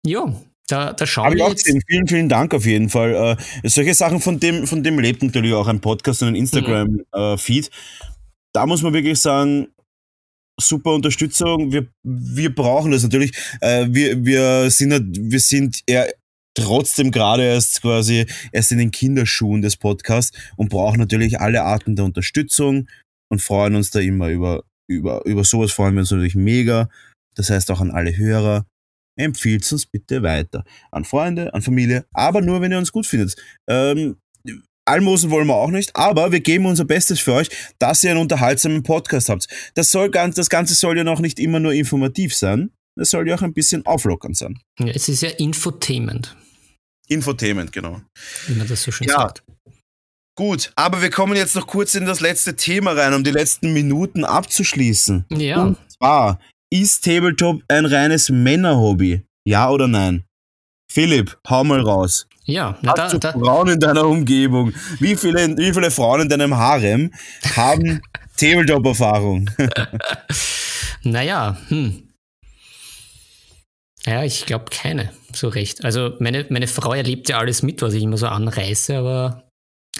S1: ja da, da schauen Hab wir jetzt.
S2: Vielen, vielen Dank auf jeden Fall. Äh, solche Sachen, von dem, von dem lebt natürlich auch ein Podcast und ein Instagram-Feed. Mhm. Äh, da muss man wirklich sagen, super Unterstützung. Wir, wir brauchen das natürlich. Äh, wir, wir sind, wir sind eher trotzdem gerade erst quasi erst in den Kinderschuhen des Podcasts und brauchen natürlich alle Arten der Unterstützung und freuen uns da immer über, über, über sowas freuen wir uns natürlich mega. Das heißt auch an alle Hörer. Empfiehlt uns bitte weiter. An Freunde, an Familie, aber nur, wenn ihr uns gut findet. Ähm, Almosen wollen wir auch nicht, aber wir geben unser Bestes für euch, dass ihr einen unterhaltsamen Podcast habt. Das, soll ganz, das Ganze soll ja noch nicht immer nur informativ sein, es soll ja auch ein bisschen auflockernd sein.
S1: Ja, es ist ja Infotainment.
S2: Infotainment, genau.
S1: Wie man das so schön
S2: Ja.
S1: sagt.
S2: Gut, aber wir kommen jetzt noch kurz in das letzte Thema rein, um die letzten Minuten abzuschließen.
S1: Ja,
S2: Und zwar, ist Tabletop ein reines Männerhobby? Ja oder nein? Philipp, hau mal raus.
S1: ja. Na, da,
S2: Hast du
S1: da,
S2: Frauen in deiner Umgebung? Wie viele, wie viele Frauen in deinem Harem haben Tabletop-Erfahrung?
S1: naja, hm. Ja, ich glaube keine, so recht. Also meine, meine Frau erlebt ja alles mit, was ich immer so anreiße, aber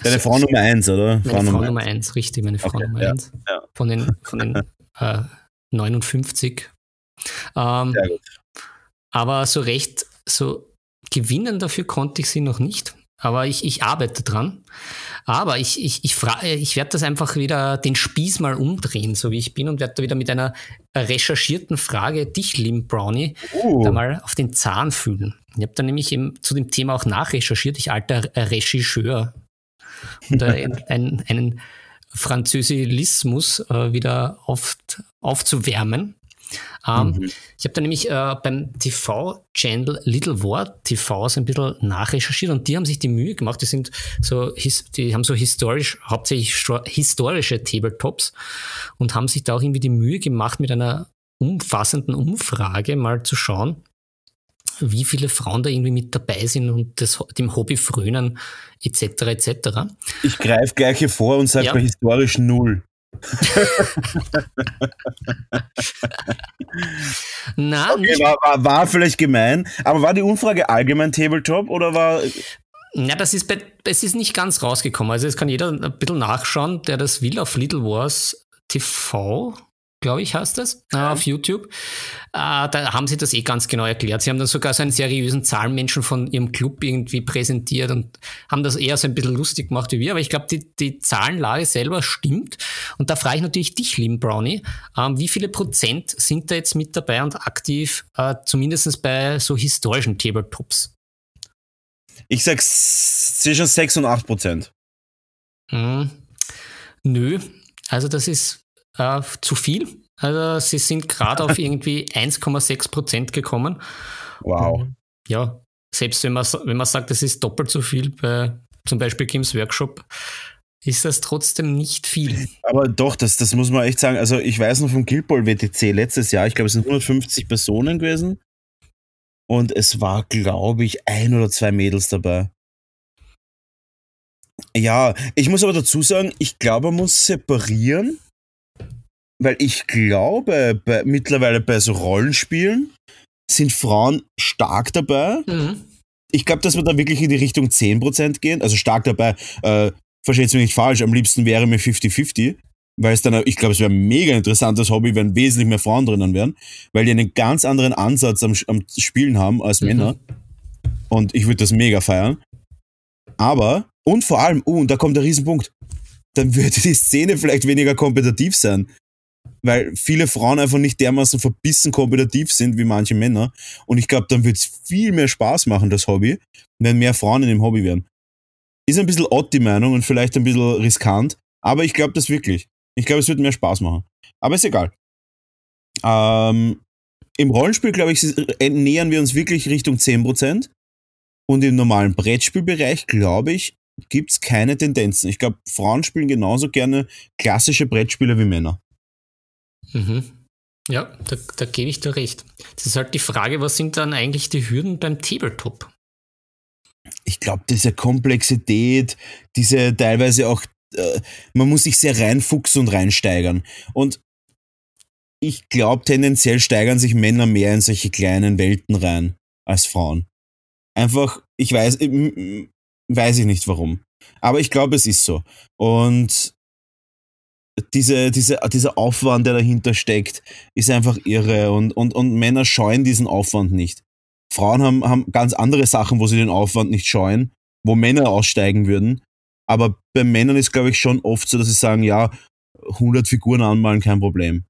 S2: Deine Frau Nummer eins, oder?
S1: Meine Frau, Nummer eins, richtig, meine Frau
S2: Okay,
S1: Nummer
S2: ja,
S1: eins.
S2: ja.
S1: Von den, von den äh, 59. Ähm, aber so recht, so gewinnen dafür konnte ich sie noch nicht. Aber ich, ich arbeite dran. Aber ich, ich, ich, fra- ich werde das einfach wieder den Spieß mal umdrehen, so wie ich bin, und werde da wieder mit einer recherchierten Frage dich, Lim Brownie,
S2: Uh,
S1: da mal auf den Zahn fühlen. Ich habe da nämlich eben zu dem Thema auch nachrecherchiert, ich alter Regisseur. Und äh, ein, ein, einen Französilismus äh, wieder oft aufzuwärmen. Ähm,
S2: Mhm.
S1: Ich habe da nämlich äh, beim TV-Channel Little War TV so ein bisschen nachrecherchiert und die haben sich die Mühe gemacht, die sind so, die haben so historisch, hauptsächlich historische Tabletops und haben sich da auch irgendwie die Mühe gemacht, mit einer umfassenden Umfrage mal zu schauen, wie viele Frauen da irgendwie mit dabei sind und das, dem Hobby frönen, etc. etc.
S2: ich greife gleich hier vor und sage
S1: Ja.
S2: bei historisch null.
S1: Na,
S2: Okay, war, war, war vielleicht gemein, aber war die Umfrage allgemein Tabletop oder war.
S1: na, das ist, bei, es ist nicht ganz rausgekommen. Also es kann jeder ein bisschen nachschauen, der das will auf Little Wars TV, glaube ich, heißt das, äh, auf YouTube. Äh, da haben sie das eh ganz genau erklärt. Sie haben dann sogar so einen seriösen Zahlenmenschen von ihrem Club irgendwie präsentiert und haben das eher so ein bisschen lustig gemacht wie wir. Aber ich glaube, die, die Zahlenlage selber stimmt. Und da frage ich natürlich dich, lieben Brownie, ähm, wie viele Prozent sind da jetzt mit dabei und aktiv, äh, zumindest bei so historischen Tabletops?
S2: Ich sag zwischen 6 und 8 Prozent.
S1: Hm, nö, also das ist äh, zu viel. Also sie sind gerade auf irgendwie 1,6 Prozent gekommen.
S2: Wow.
S1: Ja, selbst wenn man, wenn man sagt, das ist doppelt so viel bei zum Beispiel Kims Workshop, ist das trotzdem nicht viel.
S2: Aber doch, das, das muss man echt sagen. Also, ich weiß noch vom Guild Ball WTC letztes Jahr, ich glaube, es sind 150 Personen gewesen. Und es war, glaube ich, ein oder zwei Mädels dabei. Ja, ich muss aber dazu sagen, ich glaube, man muss separieren, weil ich glaube, bei, mittlerweile bei so Rollenspielen sind Frauen stark dabei.
S1: Mhm.
S2: Ich glaube, dass wir da wirklich in die Richtung 10% gehen. Also stark dabei. Äh, Versteht mich nicht falsch. Am liebsten wäre mir 50-50. Weil es dann, ich glaube, es wäre ein mega interessantes Hobby, wenn wesentlich mehr Frauen drinnen wären. Weil die einen ganz anderen Ansatz am, am Spielen haben als
S1: Mhm.
S2: Männer. Und ich würde das mega feiern. Aber, und vor allem, oh, und da kommt der Riesenpunkt. Dann würde die Szene vielleicht weniger kompetitiv sein. Weil viele Frauen einfach nicht dermaßen verbissen kompetitiv sind wie manche Männer. Und ich glaube, dann wird es viel mehr Spaß machen, das Hobby, wenn mehr Frauen in dem Hobby wären. Ist ein bisschen odd die Meinung und vielleicht ein bisschen riskant, aber ich glaube das wirklich. Ich glaube, es wird mehr Spaß machen. Aber ist egal. Ähm, Im Rollenspiel, glaube ich, äh, nähern wir uns wirklich Richtung 10%. Und im normalen Brettspielbereich, glaube ich, gibt es keine Tendenzen. Ich glaube, Frauen spielen genauso gerne klassische Brettspiele wie Männer.
S1: Mhm. Ja, da, da gebe ich dir recht. Das ist halt die Frage, was sind dann eigentlich die Hürden beim Tabletop?
S2: ich glaube, diese Komplexität, diese teilweise auch, äh, man muss sich sehr reinfuchsen und reinsteigern. Und ich glaube, tendenziell steigern sich Männer mehr in solche kleinen Welten rein als Frauen. Einfach, ich weiß, weiß ich nicht warum. Aber ich glaube, es ist so. Und diese, diese, dieser Aufwand, der dahinter steckt, ist einfach irre und, und, und Männer scheuen diesen Aufwand nicht. Frauen haben, haben ganz andere Sachen, wo sie den Aufwand nicht scheuen, wo Männer aussteigen würden. Aber bei Männern ist, glaube ich, schon oft so, dass sie sagen, ja, 100 Figuren anmalen, kein Problem.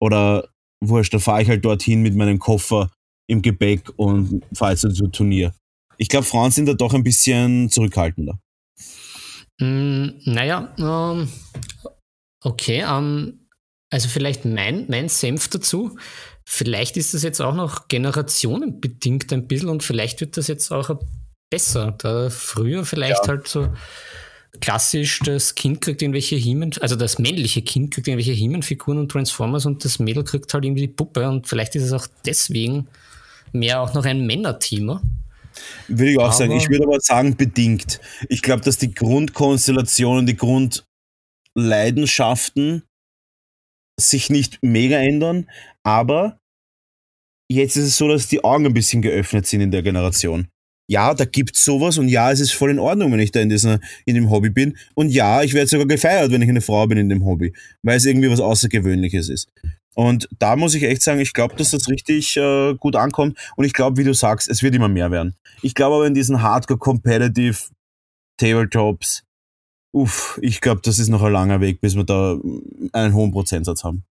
S2: Oder wurscht, da fahre ich halt dorthin mit meinem Koffer im Gepäck und fahre jetzt zum Turnier. Ich glaube, Frauen sind da doch ein bisschen zurückhaltender.
S1: Mm, naja, ähm, okay, ähm, also vielleicht mein, mein Senf dazu. Vielleicht ist das jetzt auch noch generationenbedingt ein bisschen und vielleicht wird das jetzt auch besser. Da früher vielleicht ja. halt so klassisch, das Kind kriegt irgendwelche Hemen, also das männliche Kind kriegt irgendwelche Hemen-Figuren und Transformers und das Mädel kriegt halt irgendwie die Puppe und vielleicht ist es auch deswegen mehr auch noch ein Männerthema.
S2: Würde ich auch aber sagen. Ich würde aber sagen, bedingt. Ich glaube, dass die Grundkonstellationen, die Grundleidenschaften sich nicht mega ändern, aber jetzt ist es so, dass die Augen ein bisschen geöffnet sind in der Generation ja, da gibt's sowas und ja, es ist voll in Ordnung, wenn ich da in, dieser, in dem Hobby bin. Und ja, ich werde sogar gefeiert, wenn ich eine Frau bin in dem Hobby, weil es irgendwie was Außergewöhnliches ist. Und da muss ich echt sagen, ich glaube, dass das richtig äh, gut ankommt. Und ich glaube, wie du sagst, es wird immer mehr werden. Ich glaube aber in diesen Hardcore-Competitive Tabletops, uff, ich glaube, das ist noch ein langer Weg, bis wir da einen hohen Prozentsatz haben.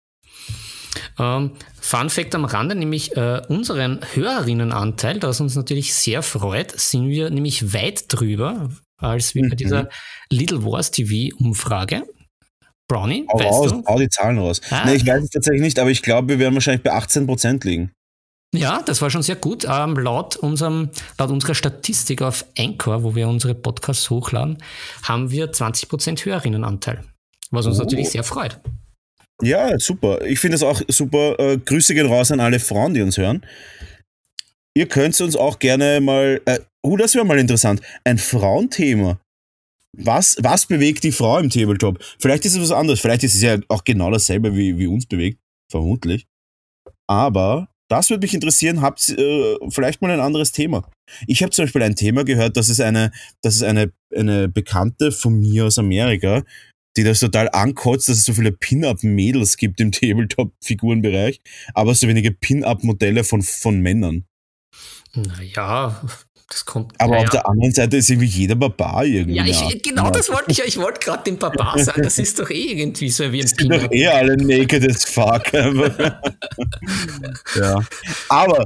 S1: Ähm, Fun Fact am Rande, nämlich äh, unseren Hörerinnenanteil, das uns natürlich sehr freut, sind wir nämlich weit drüber, als wir mhm. bei dieser Little Wars TV Umfrage. Brownie,
S2: hau weißt raus, du? Hau die Zahlen raus. Ah. Nee, ich weiß es tatsächlich nicht, aber ich glaube, wir werden wahrscheinlich bei 18% liegen.
S1: Ja, das war schon sehr gut. Ähm, laut, unserem, laut unserer Statistik auf Anchor, wo wir unsere Podcasts hochladen, haben wir 20% Hörerinnenanteil, was uns oh. natürlich sehr freut.
S2: Ja, super. Ich finde es auch super. Äh, Grüße gehen raus an alle Frauen, die uns hören. Ihr könnt uns auch gerne mal. Äh, uh, das wäre mal interessant. Ein Frauenthema. Was, was bewegt die Frau im Tabletop? Vielleicht ist es was anderes. Vielleicht ist es ja auch genau dasselbe, wie, wie uns bewegt. Vermutlich. Aber das würde mich interessieren. Habt äh, vielleicht mal ein anderes Thema? Ich habe zum Beispiel ein Thema gehört, dass es eine, dass es eine, eine Bekannte von mir aus Amerika die das total ankotzt, dass es so viele Pin-Up-Mädels gibt im Tabletop-Figurenbereich, aber so wenige Pin-Up-Modelle von, von Männern.
S1: Naja, das kommt.
S2: Aber
S1: naja.
S2: auf der anderen Seite ist irgendwie jeder Barbar irgendwie.
S1: Ja, ich, genau das wollte ich. Ich wollte gerade den Barbar sagen. Das ist doch eh irgendwie so wie ein.
S2: Sind doch eh alle naked as fuck. ja. Aber,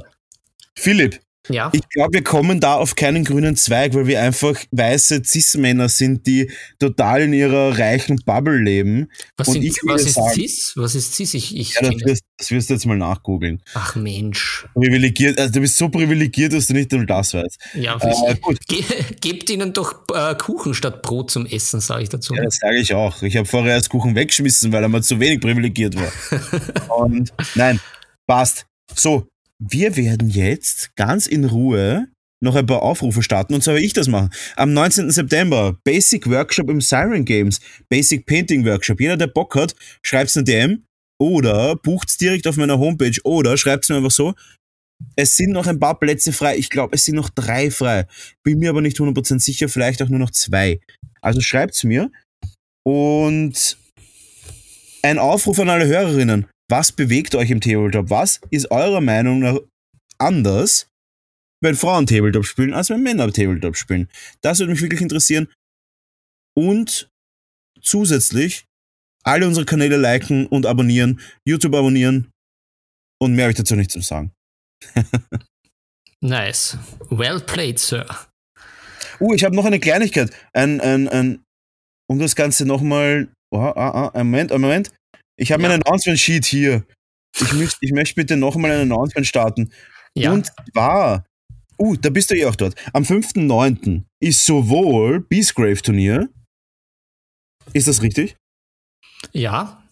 S2: Philipp,
S1: ja.
S2: Ich glaube, wir kommen da auf keinen grünen Zweig, weil wir einfach weiße Cis-Männer sind, die total in ihrer reichen Bubble leben.
S1: Was, sind, was ist sagen, Cis? Was ist Cis? Ich, ich
S2: ja, das wirst, das wirst, du jetzt mal nachgoogeln.
S1: Ach Mensch.
S2: Privilegiert, also du bist so privilegiert, dass du nicht nur das weißt.
S1: Ja, äh, gut. Ge gebt ihnen doch äh, Kuchen statt Brot zum Essen, sage ich dazu.
S2: Ja, das sage ich auch. Ich habe vorher erst Kuchen weggeschmissen, weil er mal zu wenig privilegiert war. Und nein, passt. So, wir werden jetzt ganz in Ruhe noch ein paar Aufrufe starten und so werde ich das machen. Am 19. September Basic Workshop im Siren Games, Basic Painting Workshop. Jeder, der Bock hat, schreibt es eine DM oder bucht es direkt auf meiner Homepage oder schreibt es mir einfach so. Es sind noch ein paar Plätze frei. Ich glaube, es sind noch drei frei. Bin mir aber nicht 100% sicher, vielleicht auch nur noch zwei. Also schreibt es mir. Und ein Aufruf an alle Hörerinnen. Was bewegt euch im Tabletop? Was ist eurer Meinung nach anders, wenn Frauen Tabletop spielen, als wenn Männer Tabletop spielen? Das würde mich wirklich interessieren. Und zusätzlich alle unsere Kanäle liken und abonnieren, YouTube abonnieren und mehr habe ich dazu nicht zu sagen.
S1: nice. Well played, Sir.
S2: Uh, ich habe noch eine Kleinigkeit. Ein, ein, ein, um das Ganze nochmal. Oh, ah, ah, ein Moment, ein Moment. Ich habe ja. mein Announcement-Sheet hier. Ich, möcht, ich möchte bitte nochmal ein Announcement starten. Ja. Und zwar, uh, da bist du eh auch dort. Am 5.9. ist sowohl Beastgrave-Turnier, ist das richtig?
S1: Ja.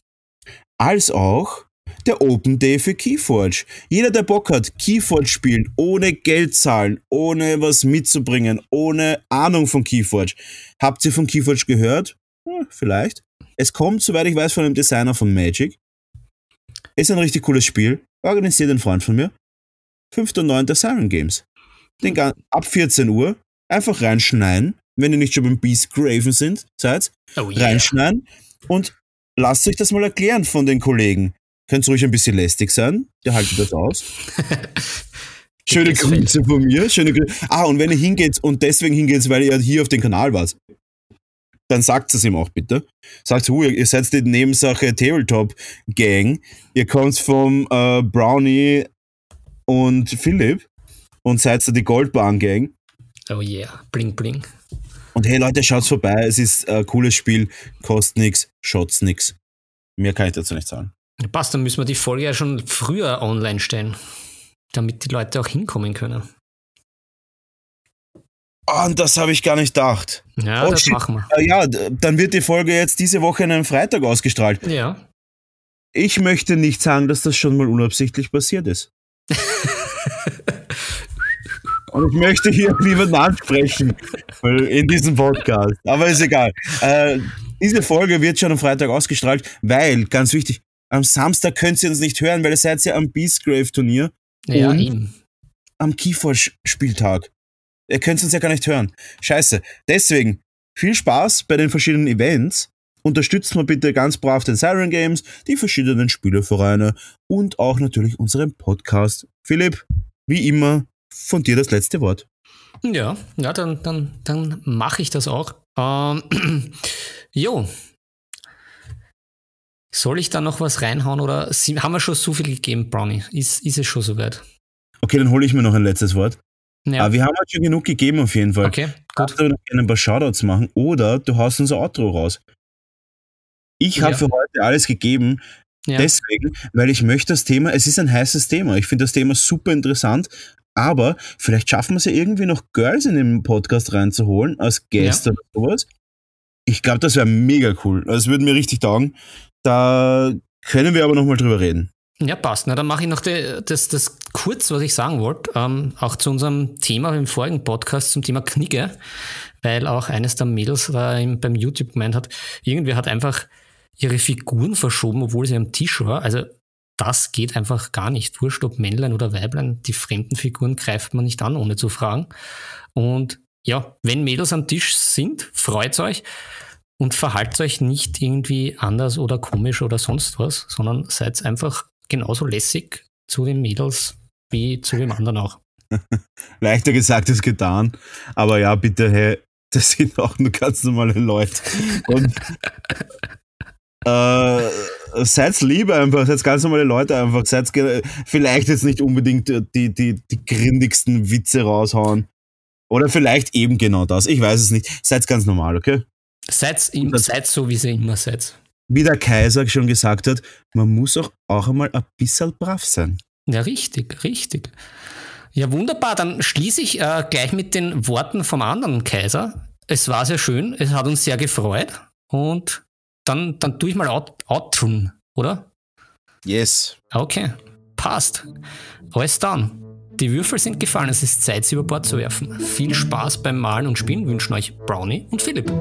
S2: Als auch der Open Day für Keyforge. Jeder, der Bock hat, Keyforge spielen, ohne Geld zahlen, ohne was mitzubringen, ohne Ahnung von Keyforge. Habt ihr von Keyforge gehört? Hm, vielleicht. Es kommt, soweit ich weiß, von einem Designer von Magic. Ist ein richtig cooles Spiel. Organisiert ein Freund von mir. 5. und 9. Siren Games. Den ab 14 Uhr einfach reinschneiden, wenn ihr nicht schon beim Beast Graven sind, seid. Oh yeah. Reinschneiden und lasst euch das mal erklären von den Kollegen. Könnt ruhig ein bisschen lästig sein, ihr haltet das aus. Schöne Grüße von mir. Schöne Grüße. Ah, und wenn ihr hingeht und deswegen hingeht, weil ihr hier auf dem Kanal wart, dann sagt es ihm auch bitte. Sagt, hu, ihr seid die Nebensache Tabletop Gang. Ihr kommt vom äh, Brownie und Philipp und seid die Goldbahn Gang.
S1: Oh yeah, bling bling.
S2: Und hey Leute, schaut's vorbei. Es ist ein cooles Spiel, kostet nichts, schaut's nichts. Mehr kann ich dazu nicht sagen.
S1: Passt, dann müssen wir die Folge ja schon früher online stellen damit die Leute auch hinkommen können.
S2: Oh, und das habe ich gar nicht gedacht.
S1: Ja, oh, das shit. machen wir.
S2: Ah, ja, dann wird die Folge jetzt diese Woche an einem Freitag ausgestrahlt.
S1: Ja.
S2: Ich möchte nicht sagen, dass das schon mal unabsichtlich passiert ist. Und ich möchte hier niemanden ansprechen in diesem Podcast. Aber ist egal. Äh, diese Folge wird schon am Freitag ausgestrahlt, weil, ganz wichtig, am Samstag könnt ihr uns nicht hören, weil ihr seid ja am Beastgrave-Turnier.
S1: Ja, und eben.
S2: am Keyforge-Spieltag. Ihr könnt uns ja gar nicht hören. Scheiße. Deswegen, viel Spaß bei den verschiedenen Events. Unterstützt mal bitte ganz brav den Siren Games, die verschiedenen Spielevereine und auch natürlich unseren Podcast. Philipp, wie immer, von dir das letzte Wort.
S1: Ja, ja dann, dann, dann mache ich das auch. Ähm, jo. Soll ich da noch was reinhauen oder haben wir schon so viel gegeben, Brownie? Ist, ist es schon soweit?
S2: Okay, dann hole ich mir noch ein letztes Wort. Ja. Aber wir haben halt schon genug gegeben auf jeden Fall.
S1: Okay,
S2: gut. Du noch gerne ein paar Shoutouts machen oder du hast unser Outro raus. Ich habe ja. für heute alles gegeben. Ja. Deswegen, weil ich möchte das Thema, es ist ein heißes Thema. Ich finde das Thema super interessant, aber vielleicht schaffen wir es ja irgendwie noch Girls in den Podcast reinzuholen, als Gäste oder sowas. Ich glaube, das wäre mega cool. Das würde mir richtig taugen. Da können wir aber nochmal drüber reden.
S1: Ja, passt. Na, dann mache ich noch die, das, das kurz, was ich sagen wollte, ähm, auch zu unserem Thema im vorigen Podcast zum Thema Knigge, weil auch eines der Mädels da im, beim YouTube gemeint hat, irgendwie hat einfach ihre Figuren verschoben, obwohl sie am Tisch war. Also das geht einfach gar nicht. Wurscht, ob Männlein oder Weiblein, die fremden Figuren greift man nicht an, ohne zu fragen. Und ja, wenn Mädels am Tisch sind, freut's euch und verhaltet euch nicht irgendwie anders oder komisch oder sonst was, sondern seid einfach genauso lässig zu den Mädels wie zu dem anderen auch.
S2: Leichter gesagt als getan, aber ja, bitte, hey, das sind auch nur ganz normale Leute. Und äh, seid lieb einfach, seid ganz normale Leute einfach, seid vielleicht jetzt nicht unbedingt die, die, die grindigsten Witze raushauen. Oder vielleicht eben genau das. Ich weiß es nicht. Seid ganz normal, okay?
S1: Seid, seid so, wie sie immer seid.
S2: Wie der Kaiser schon gesagt hat, man muss auch, auch einmal ein bisschen brav sein.
S1: Ja, richtig, richtig. Ja, wunderbar. Dann schließe ich äh, gleich mit den Worten vom anderen Kaiser. Es war sehr schön, es hat uns sehr gefreut. Und dann, dann tue ich mal out, outrun, oder?
S2: Yes.
S1: Okay, passt. Alles dann. Die Würfel sind gefallen, es ist Zeit, sie über Bord zu werfen. Viel Spaß beim Malen und Spielen wünschen euch Brownie und Philipp.